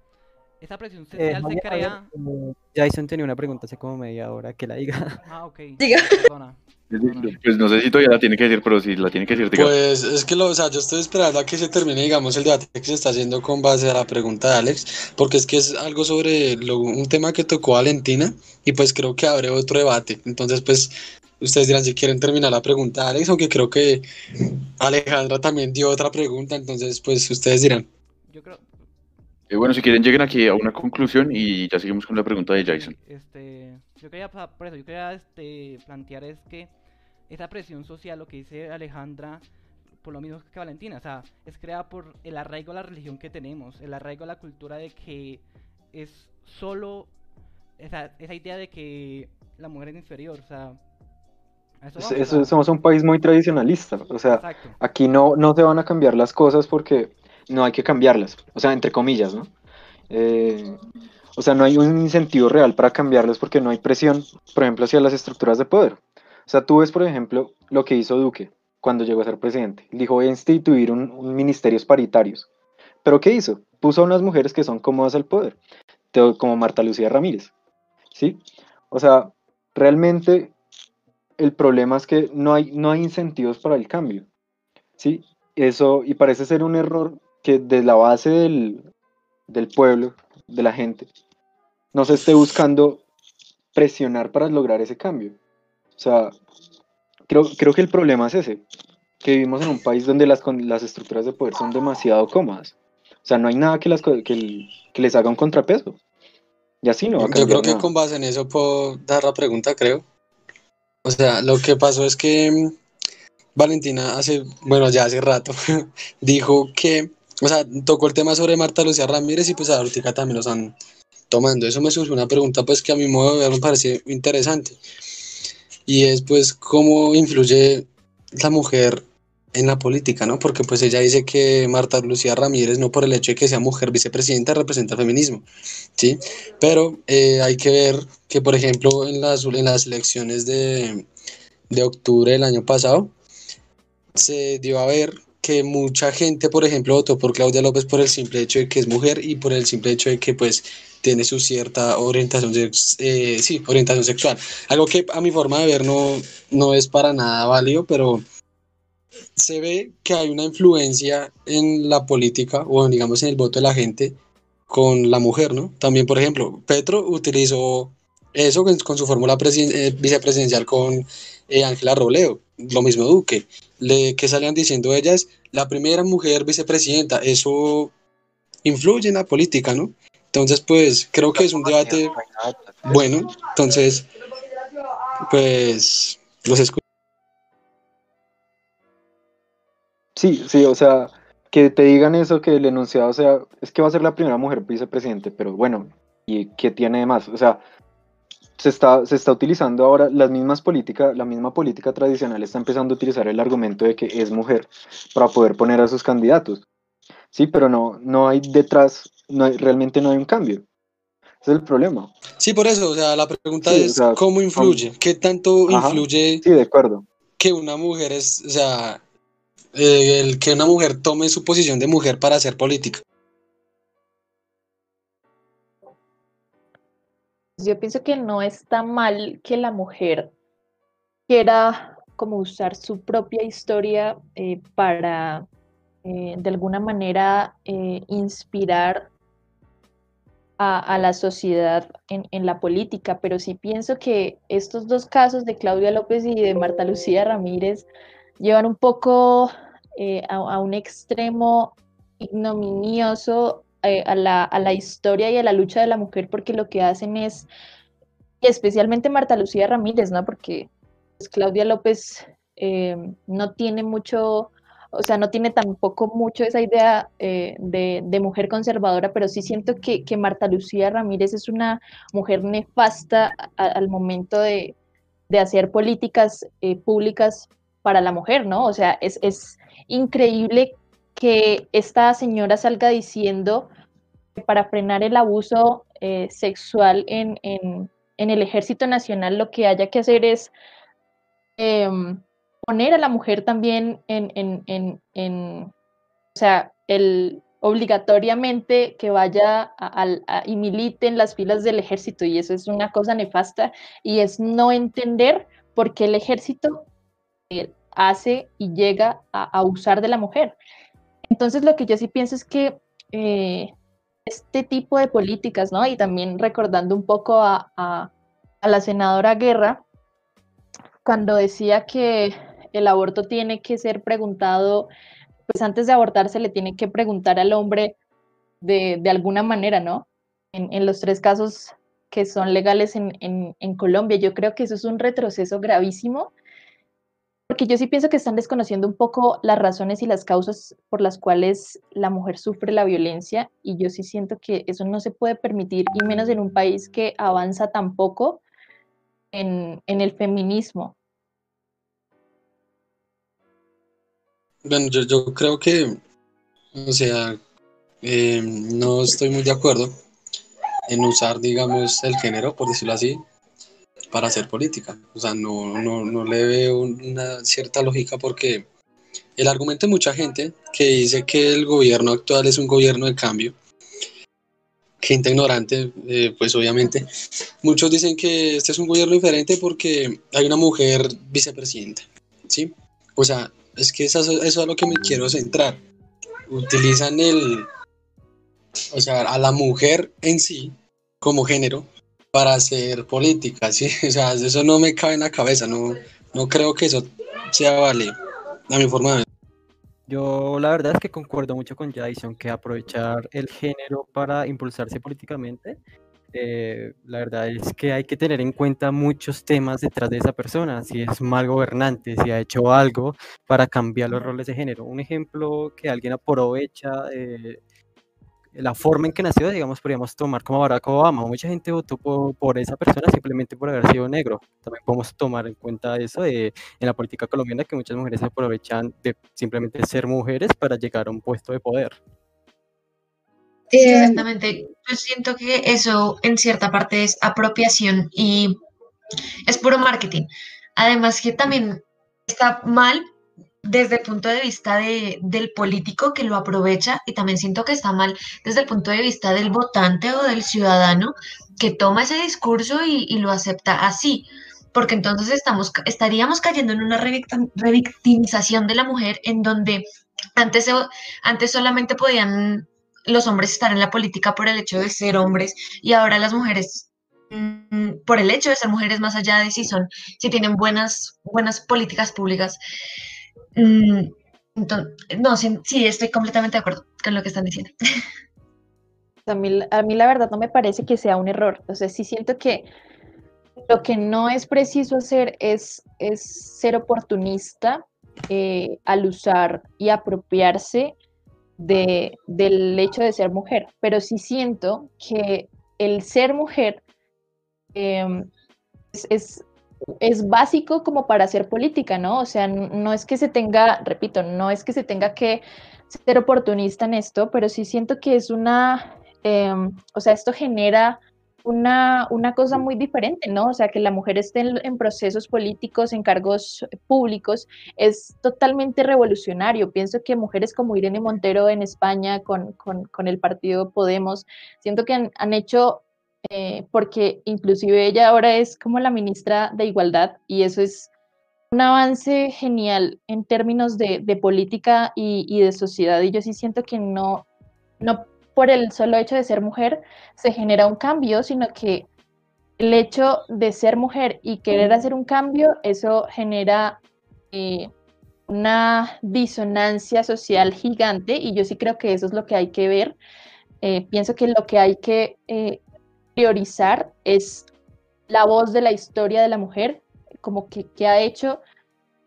esa presión Eh, social se Javier, crea. eh, Jason tenía una pregunta hace como media hora que la diga. Ah, ok. Diga. Perdona. Pues no sé si todavía la tiene que decir, pero si la tiene que decir, diga. Pues es que lo, o sea, yo estoy esperando a que se termine, digamos, el debate que se está haciendo con base a la pregunta de Alex, porque es que es algo sobre lo- un tema que tocó Valentina y pues creo que abre otro debate. Entonces, pues ustedes dirán si quieren terminar la pregunta de Alex, aunque creo que Alejandra también dio otra pregunta, entonces pues ustedes dirán. Yo creo, Eh, bueno, si quieren, lleguen aquí a una conclusión y ya seguimos con la pregunta de Jason. este, yo quería, por eso, yo quería este, plantear es que esa presión social, lo que dice Alejandra, por lo mismo que Valentina, o sea, es creada por el arraigo a la religión que tenemos, el arraigo a la cultura de que es solo esa, esa idea de que la mujer es inferior, o sea, eso Es- vamos, eso- somos un país muy tradicionalista, o sea, exacto. aquí no, no se van a cambiar las cosas porque no hay que cambiarlas, o sea, entre comillas, ¿no? Eh, o sea, no hay un incentivo real para cambiarlos porque no hay presión, por ejemplo, hacia las estructuras de poder. O sea, tú ves, por ejemplo, lo que hizo Duque cuando llegó a ser presidente. Dijo, voy a instituir un, ministerios paritarios. ¿Pero qué hizo? Puso a unas mujeres que son cómodas al poder, como Marta Lucía Ramírez. ¿Sí? O sea, realmente el problema es que no hay, no hay incentivos para el cambio. ¿Sí? Eso, y parece ser un error que desde la base del, del pueblo, de la gente, no se esté buscando presionar para lograr ese cambio. O sea, creo, creo que el problema es ese, que vivimos en un país donde las, las estructuras de poder son demasiado cómodas. O sea, no hay nada que, las, que, que les haga un contrapeso. Y así no va a Yo creo que nada. con base en eso puedo dar la pregunta, creo. O sea, lo que pasó es que mm, Valentina hace, bueno, ya hace rato, dijo que, o sea, tocó el tema sobre Marta Lucía Ramírez y pues ahorita también lo están tomando. Eso me surgió una pregunta pues que a mi modo de ver me parece interesante. Y es pues cómo influye la mujer en la política, ¿no? Porque pues ella dice que Marta Lucía Ramírez, no por el hecho de que sea mujer vicepresidenta, representa feminismo, ¿sí? Pero eh, hay que ver que, por ejemplo, en las, en las elecciones de, de octubre del año pasado, se dio a ver que mucha gente, por ejemplo, votó por Claudia López por el simple hecho de que es mujer y por el simple hecho de que, pues, tiene su cierta orientación, eh, sí, orientación sexual. Algo que a mi forma de ver no, no es para nada válido, pero se ve que hay una influencia en la política o digamos en el voto de la gente con la mujer, ¿no? También, por ejemplo, Petro utilizó eso con, su fórmula eh, vicepresidencial con eh, Ángela Robledo, lo mismo Duque, le, que salían diciendo ellas, la primera mujer vicepresidenta, eso influye en la política, ¿no? Entonces, pues creo que es un debate bueno, entonces, pues los escucho. Sí, sí, o sea, que te digan eso, que el enunciado sea, es que va a ser la primera mujer vicepresidente, pero bueno, ¿y qué tiene de más? O sea, se está, se está utilizando ahora las mismas políticas, la misma política tradicional está empezando a utilizar el argumento de que es mujer para poder poner a sus candidatos. Sí, pero no, no hay detrás, no hay, realmente no hay un cambio. Ese es el problema. Sí, por eso, o sea, la pregunta Sí, o es, sea, ¿cómo influye? ¿Qué tanto Ajá, influye Sí, de acuerdo. que una mujer es, o sea, eh, el que una mujer tome su posición de mujer para hacer política? Yo pienso que no está mal que la mujer quiera como usar su propia historia eh, para eh, de alguna manera eh, inspirar a, la sociedad en, la política, pero sí pienso que estos dos casos de Claudia López y de Marta Lucía Ramírez llevan un poco a un extremo ignominioso eh, a, la, a la historia y a la lucha de la mujer porque lo que hacen es, especialmente Marta Lucía Ramírez, ¿no? Porque pues, Claudia López eh, no tiene mucho, o sea, no tiene tampoco mucho esa idea eh, de, de mujer conservadora, pero sí siento que, que Marta Lucía Ramírez es una mujer nefasta al momento de, de hacer políticas públicas para la mujer, ¿no? O sea, es, es increíble que esta señora salga diciendo que para frenar el abuso eh, sexual en, en- en el Ejército Nacional lo que haya que hacer es em, poner a la mujer también en, en, o sea, el, obligatoriamente que vaya a- a- y milite en las filas del ejército y eso es una cosa nefasta y es no entender por qué el ejército eh, hace y llega a, a usar de la mujer. Entonces lo que yo sí pienso es que eh, este tipo de políticas, ¿no? Y también recordando un poco a, la senadora Guerra, cuando decía que el aborto tiene que ser preguntado, pues antes de abortar se le tiene que preguntar al hombre de, alguna manera, ¿no? En, los tres casos que son legales en Colombia, yo creo que eso es un retroceso gravísimo, porque yo sí pienso que están desconociendo un poco las razones y las causas por las cuales la mujer sufre la violencia, y yo sí siento que eso no se puede permitir, y menos en un país que avanza tan poco en, en el feminismo. Bueno, yo, yo creo que, o sea, eh, no estoy muy de acuerdo, en usar, digamos, el género, por decirlo así, para hacer política. O sea, no, no, no le veo una cierta lógica porque el argumento de mucha gente que dice que el gobierno actual es un gobierno de cambio, gente ignorante, eh, pues obviamente, muchos dicen que este es un gobierno diferente porque hay una mujer vicepresidenta, ¿sí? O sea, es que eso, eso es a lo que me quiero centrar. Utilizan el, o sea, a la mujer en sí como género para hacer política, ¿sí? O sea, eso no me cabe en la cabeza, no, no creo que eso sea vale a mi forma de ver. Yo la verdad es que concuerdo mucho con Jason que aprovechar el género para impulsarse políticamente, eh, la verdad es que hay que tener en cuenta muchos temas detrás de esa persona, si es mal gobernante, si ha hecho algo para cambiar los roles de género. Un ejemplo que alguien aprovecha eh, la forma en que nació, digamos, podríamos tomar como Barack Obama. Mucha gente votó por, por esa persona simplemente por haber sido negro. También podemos tomar en cuenta eso de, en la política colombiana, que muchas mujeres se aprovechan de simplemente ser mujeres para llegar a un puesto de poder. Sí, exactamente. Yo siento que eso en cierta parte es apropiación y es puro marketing. Además que también está mal desde el punto de vista de, del político que lo aprovecha y también siento que está mal desde el punto de vista del votante o del ciudadano que toma ese discurso y, y lo acepta así, porque entonces estamos, estaríamos cayendo en una revictim- revictimización de la mujer en donde antes, antes solamente podían los hombres estar en la política por el hecho de ser hombres y ahora las mujeres mm, por el hecho de ser mujeres más allá de si son si tienen buenas buenas políticas públicas Mm, enton- no, sí, estoy completamente de acuerdo con lo que están diciendo. A mí, a mí la verdad no me parece que sea un error. O sea, sí siento que lo que no es preciso hacer es, es ser oportunista eh, al usar y apropiarse de, del hecho de ser mujer. Pero sí siento que el ser mujer em, es, es básico como para hacer política, ¿no? O sea, no es que se tenga, repito, no es que se tenga que ser oportunista en esto, pero sí siento que es una, em, o sea, esto genera una, una cosa muy diferente, ¿no? O sea, que la mujer esté en, procesos políticos, en cargos públicos, es totalmente revolucionario. Pienso que mujeres como Irene Montero en España con, con, con el partido Podemos, siento que han hecho eh, porque inclusive ella ahora es como la ministra de Igualdad y eso es un avance genial en términos de, de política y, y de sociedad y yo sí siento que no, no por el solo hecho de ser mujer se genera un cambio, sino que el hecho de ser mujer y querer hacer un cambio, eso genera eh, una disonancia social gigante y yo sí creo que eso es lo que hay que ver. Eh, pienso que lo que hay que eh, priorizar es la voz de la historia de la mujer, como que, que ha hecho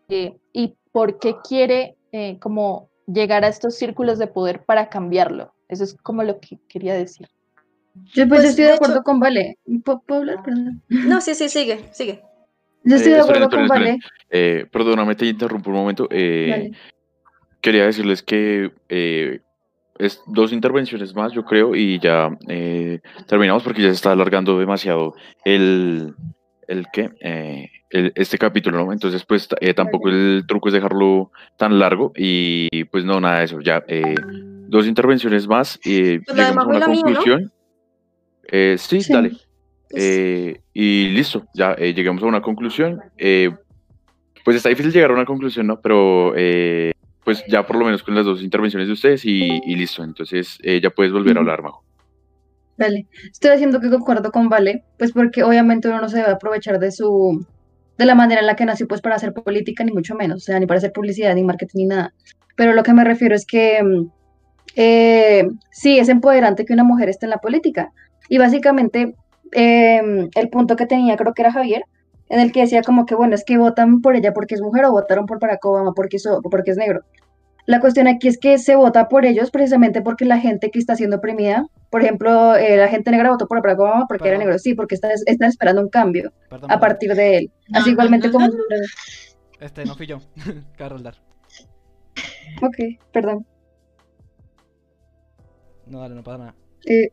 eh, y por qué quiere eh, como llegar a estos círculos de poder para cambiarlo. Eso es como lo que quería decir. Yo pues, Pues, estoy de de acuerdo hecho- con Vale. ¿Puedo puedo hablar? Perdón. No, sí, sí, sigue, sigue. Yo estoy Eh, de esperen, acuerdo con esperen, Vale. Eh, perdóname, te interrumpo un momento. Eh, Vale. Quería decirles que eh, es dos intervenciones más, yo creo, y ya eh, terminamos porque ya se está alargando demasiado el, el ¿qué? Eh, el- este capítulo, ¿no? Entonces, pues eh, tampoco el truco es dejarlo tan largo y pues no, nada de eso. Ya, eh, dos intervenciones más y Pues llegamos a una mía, conclusión. Eh, sí, Sí. dale. Pues, y listo, ya eh, llegamos a una conclusión. Pues está difícil llegar a una conclusión, ¿no? Pero eh, pues ya por lo menos con las dos intervenciones de ustedes y, y listo. Entonces eh, ya puedes volver a hablar, Majo. Vale, estoy haciendo que concuerdo con Vale, pues porque obviamente uno no se debe aprovechar de su, de la manera en la que nació, pues para hacer política, ni mucho menos, o sea, ni para hacer publicidad, ni marketing, ni nada. Pero lo que me refiero es que mm, eh, sí, es empoderante que una mujer esté en la política. Y básicamente eh, el punto que tenía, creo que era Javier, en el que decía como que, bueno, es que votan por ella porque es mujer o votaron por Barack Obama porque, so- porque es negro. La cuestión aquí es que se vota por ellos precisamente porque la gente que está siendo oprimida, por ejemplo, eh, la gente negra votó por Barack Obama porque era Perdón. negro, sí, porque está- están esperando un cambio Perdón, a perdón. partir de él. No, Así no, igualmente no, como... no. Este no fui yo. Carol Ok, perdón. No, dale, no pasa nada. Eh,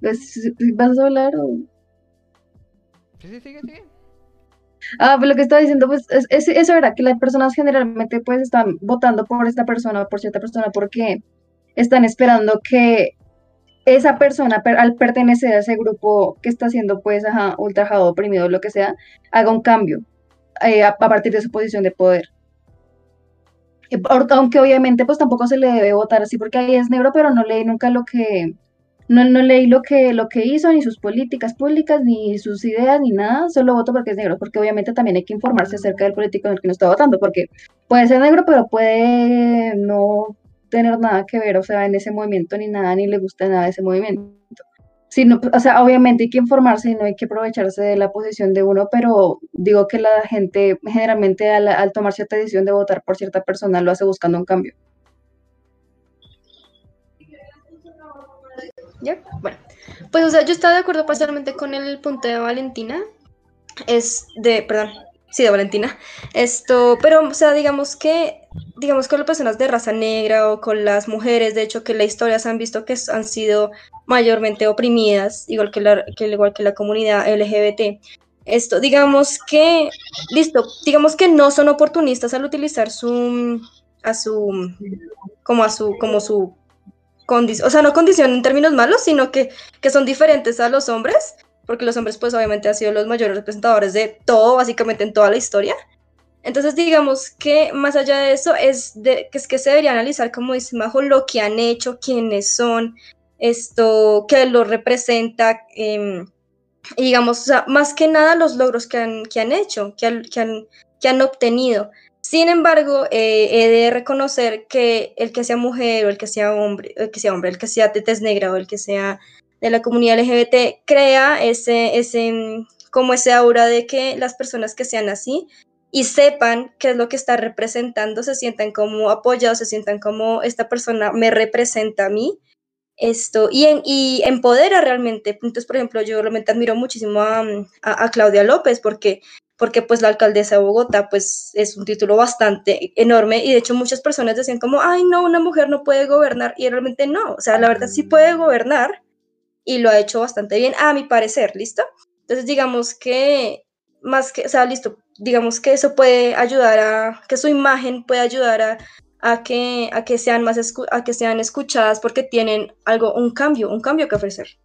Pues, ¿Vas a hablar o...? Sí, sí, sigue, sigue. Ah, pues lo que estaba diciendo, pues es, es- eso era que las personas generalmente pues están votando por esta persona o por cierta persona porque están esperando que esa persona, per- al pertenecer a ese grupo que está siendo pues ajá, ultrajado, oprimido, lo que sea, haga un cambio eh, a, a partir de su posición de poder. Aunque obviamente pues tampoco se le debe votar así porque ahí es negro, pero no leí nunca lo que, no, no leí lo que, lo que hizo, ni sus políticas públicas, ni sus ideas, ni nada, solo voto porque es negro, porque obviamente también hay que informarse acerca del político en el que uno está votando, porque puede ser negro, pero puede no tener nada que ver, o sea, en ese movimiento ni nada, ni le gusta nada ese movimiento. Sí, no, o sea, obviamente hay que informarse y no hay que aprovecharse de la posición de uno, pero digo que la gente generalmente al, al tomar cierta decisión de votar por cierta persona lo hace buscando un cambio. ¿Ya? Bueno, pues o sea, yo estaba de acuerdo parcialmente con el punto de Valentina. Es de, perdón, sí, de Valentina. Esto, pero o sea, digamos que, digamos con las personas de raza negra o con las mujeres, de hecho, que en la historia se han visto que han sido mayormente oprimidas, igual que la, igual que la comunidad LGBT. Esto, digamos que, listo, digamos que no son oportunistas al utilizar su, a su, como a su, como su o sea, no condición en términos malos, sino que, que son diferentes a los hombres, porque los hombres pues obviamente han sido los mayores representadores de todo, básicamente en toda la historia. Entonces digamos que más allá de eso es, de, que se debería analizar, como dice Majo, lo que han hecho, quiénes son, esto, que lo representa, eh, y digamos, o sea, más que nada los logros que han, que han hecho, que que han, que han obtenido. Sin embargo, eh, he de reconocer que el que sea mujer o el que sea hombre, el que sea hombre, el que sea de tez negra o el que sea de la comunidad LGBT, crea ese, ese, como ese aura de que las personas que sean así y sepan qué es lo que está representando, se sientan como apoyados, se sientan como esta persona me representa a mí, esto, y, en, y empodera realmente. Entonces, por ejemplo, yo realmente admiro muchísimo a, a, a Claudia López porque porque pues la alcaldesa de Bogotá pues es un título bastante enorme y de hecho muchas personas decían como, ay no, una mujer no puede gobernar y realmente no, o sea, la verdad sí puede gobernar y lo ha hecho bastante bien, a mi parecer, ¿listo? Entonces digamos que más que, o sea, listo, digamos que eso puede ayudar a, que su imagen puede ayudar a, a que, a que sean más, a que sean escuchadas porque tienen algo, un cambio, un cambio que ofrecer.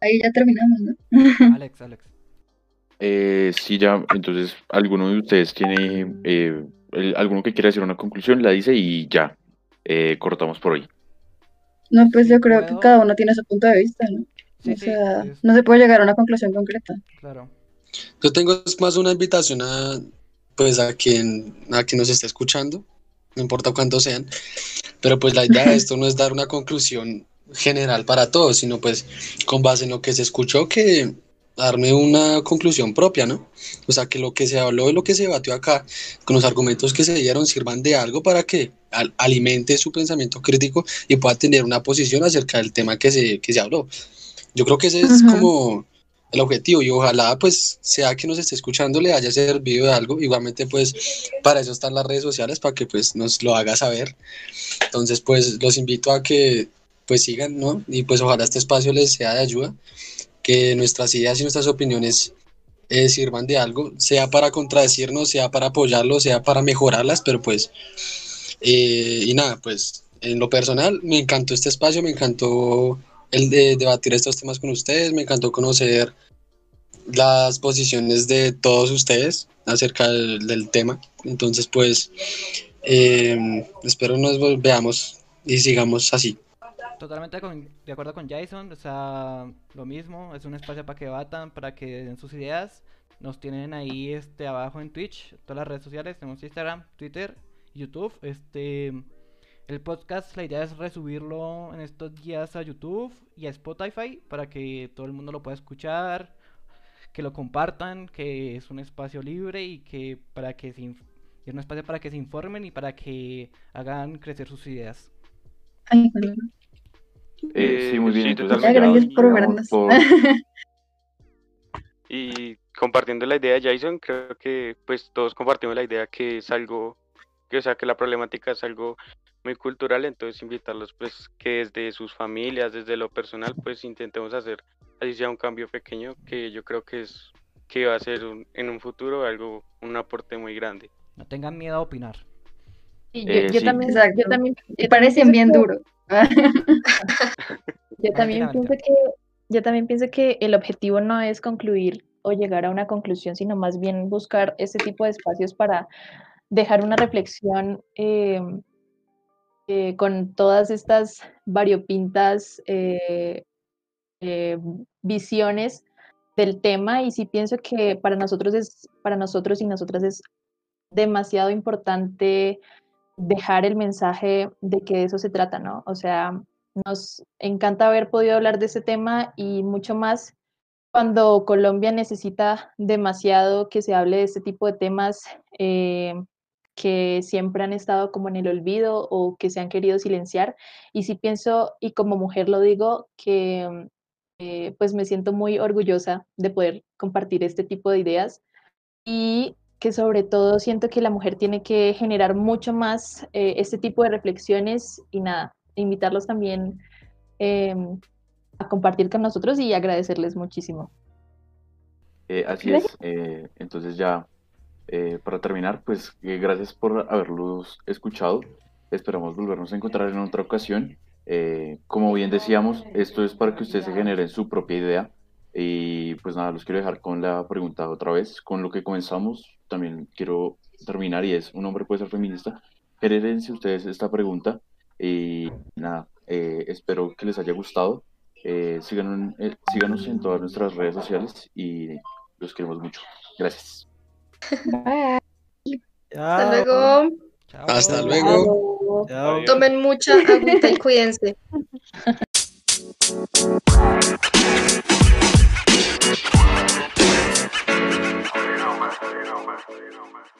Ahí ya terminamos, ¿no? Alex, Alex. Eh, sí, ya, entonces, ¿alguno de ustedes tiene eh, el- alguno que quiera hacer una conclusión? La dice y ya, eh, cortamos por hoy. No, pues yo creo que cada uno tiene su punto de vista, ¿no? Sí, O sí, sea, no se puede llegar a una conclusión concreta. claro. Yo tengo más una invitación a, pues, a quien, a quien nos esté escuchando, no importa cuántos sean, pero pues la idea de esto no es dar una conclusión general para todos, sino pues con base en lo que se escuchó, que darme una conclusión propia, ¿no? O sea, que lo que se habló y lo que se debatió acá, con los argumentos que se dieron, sirvan de algo para que al- alimente su pensamiento crítico y pueda tener una posición acerca del tema que se, que se habló. Yo creo que ese es como el objetivo y ojalá pues sea que nos esté escuchando le haya servido de algo. Igualmente pues para eso están las redes sociales, para que pues nos lo haga saber. Entonces pues los invito a que pues sigan, ¿no? Y pues ojalá este espacio les sea de ayuda, que nuestras ideas y nuestras opiniones eh, sirvan de algo, sea para contradecirnos, sea para apoyarlos, sea para mejorarlas, pero pues eh, y nada, pues en lo personal me encantó este espacio, me encantó el de debatir estos temas con ustedes, me encantó conocer las posiciones de todos ustedes acerca del, tema. Entonces, pues, eh, espero nos veamos y sigamos así. Totalmente con- de acuerdo con Jason, o sea, lo mismo, es un espacio para que batan, para que den sus ideas. Nos tienen ahí este abajo en Twitch, todas las redes sociales, tenemos Instagram, Twitter, YouTube. Este el podcast, la idea es resubirlo en estos días a YouTube y a Spotify para que todo el mundo lo pueda escuchar, que lo compartan, que es un espacio libre y que para que se es un espacio para que se informen y para que hagan crecer sus ideas. Ay. Eh, sí, muy bien. sí, totalmente. gracias por vernos. por- Y compartiendo la idea de Jason, creo que pues todos compartimos la idea que es algo, que o sea, que la problemática es algo muy cultural, entonces invitarlos pues que desde sus familias, desde lo personal, pues intentemos hacer así sea un cambio pequeño que yo creo que es que va a ser un- en un futuro algo, un aporte muy grande. No tengan miedo a opinar. Y yo, Eh, yo sí. también, yo también, Y yo también parecen bien duros. Yo también pienso que, yo también pienso que el objetivo no es concluir o llegar a una conclusión, sino más bien buscar ese tipo de espacios para dejar una reflexión eh, eh, con todas estas variopintas eh, visiones del tema. Y sí pienso que para nosotros es para nosotros y nosotras es demasiado importante dejar el mensaje de que de eso se trata, ¿no? O sea, nos encanta haber podido hablar de ese tema y mucho más cuando Colombia necesita demasiado que se hable de este tipo de temas eh, que siempre han estado como en el olvido o que se han querido silenciar. Y sí pienso, y como mujer lo digo, que eh, pues me siento muy orgullosa de poder compartir este tipo de ideas y que sobre todo siento que la mujer tiene que generar mucho más eh, este tipo de reflexiones y nada, invitarlos también eh, a compartir con nosotros y agradecerles muchísimo. Eh, así es. eh, entonces ya, para terminar, pues gracias por haberlos escuchado. Esperamos volvernos a encontrar en otra ocasión. Como bien decíamos, esto es para que ustedes se generen su propia idea. Y pues nada, los quiero dejar con la pregunta otra vez. Con lo que comenzamos, también quiero terminar y es, ¿un hombre puede ser feminista? Gerérense ustedes esta pregunta y nada, eh, espero que les haya gustado. Eh, síganos, en- eh, síganos en todas nuestras redes sociales y los queremos mucho. Gracias. Hasta luego. Chao. Hasta luego. Chao. Tomen mucha agüita y cuídense. más.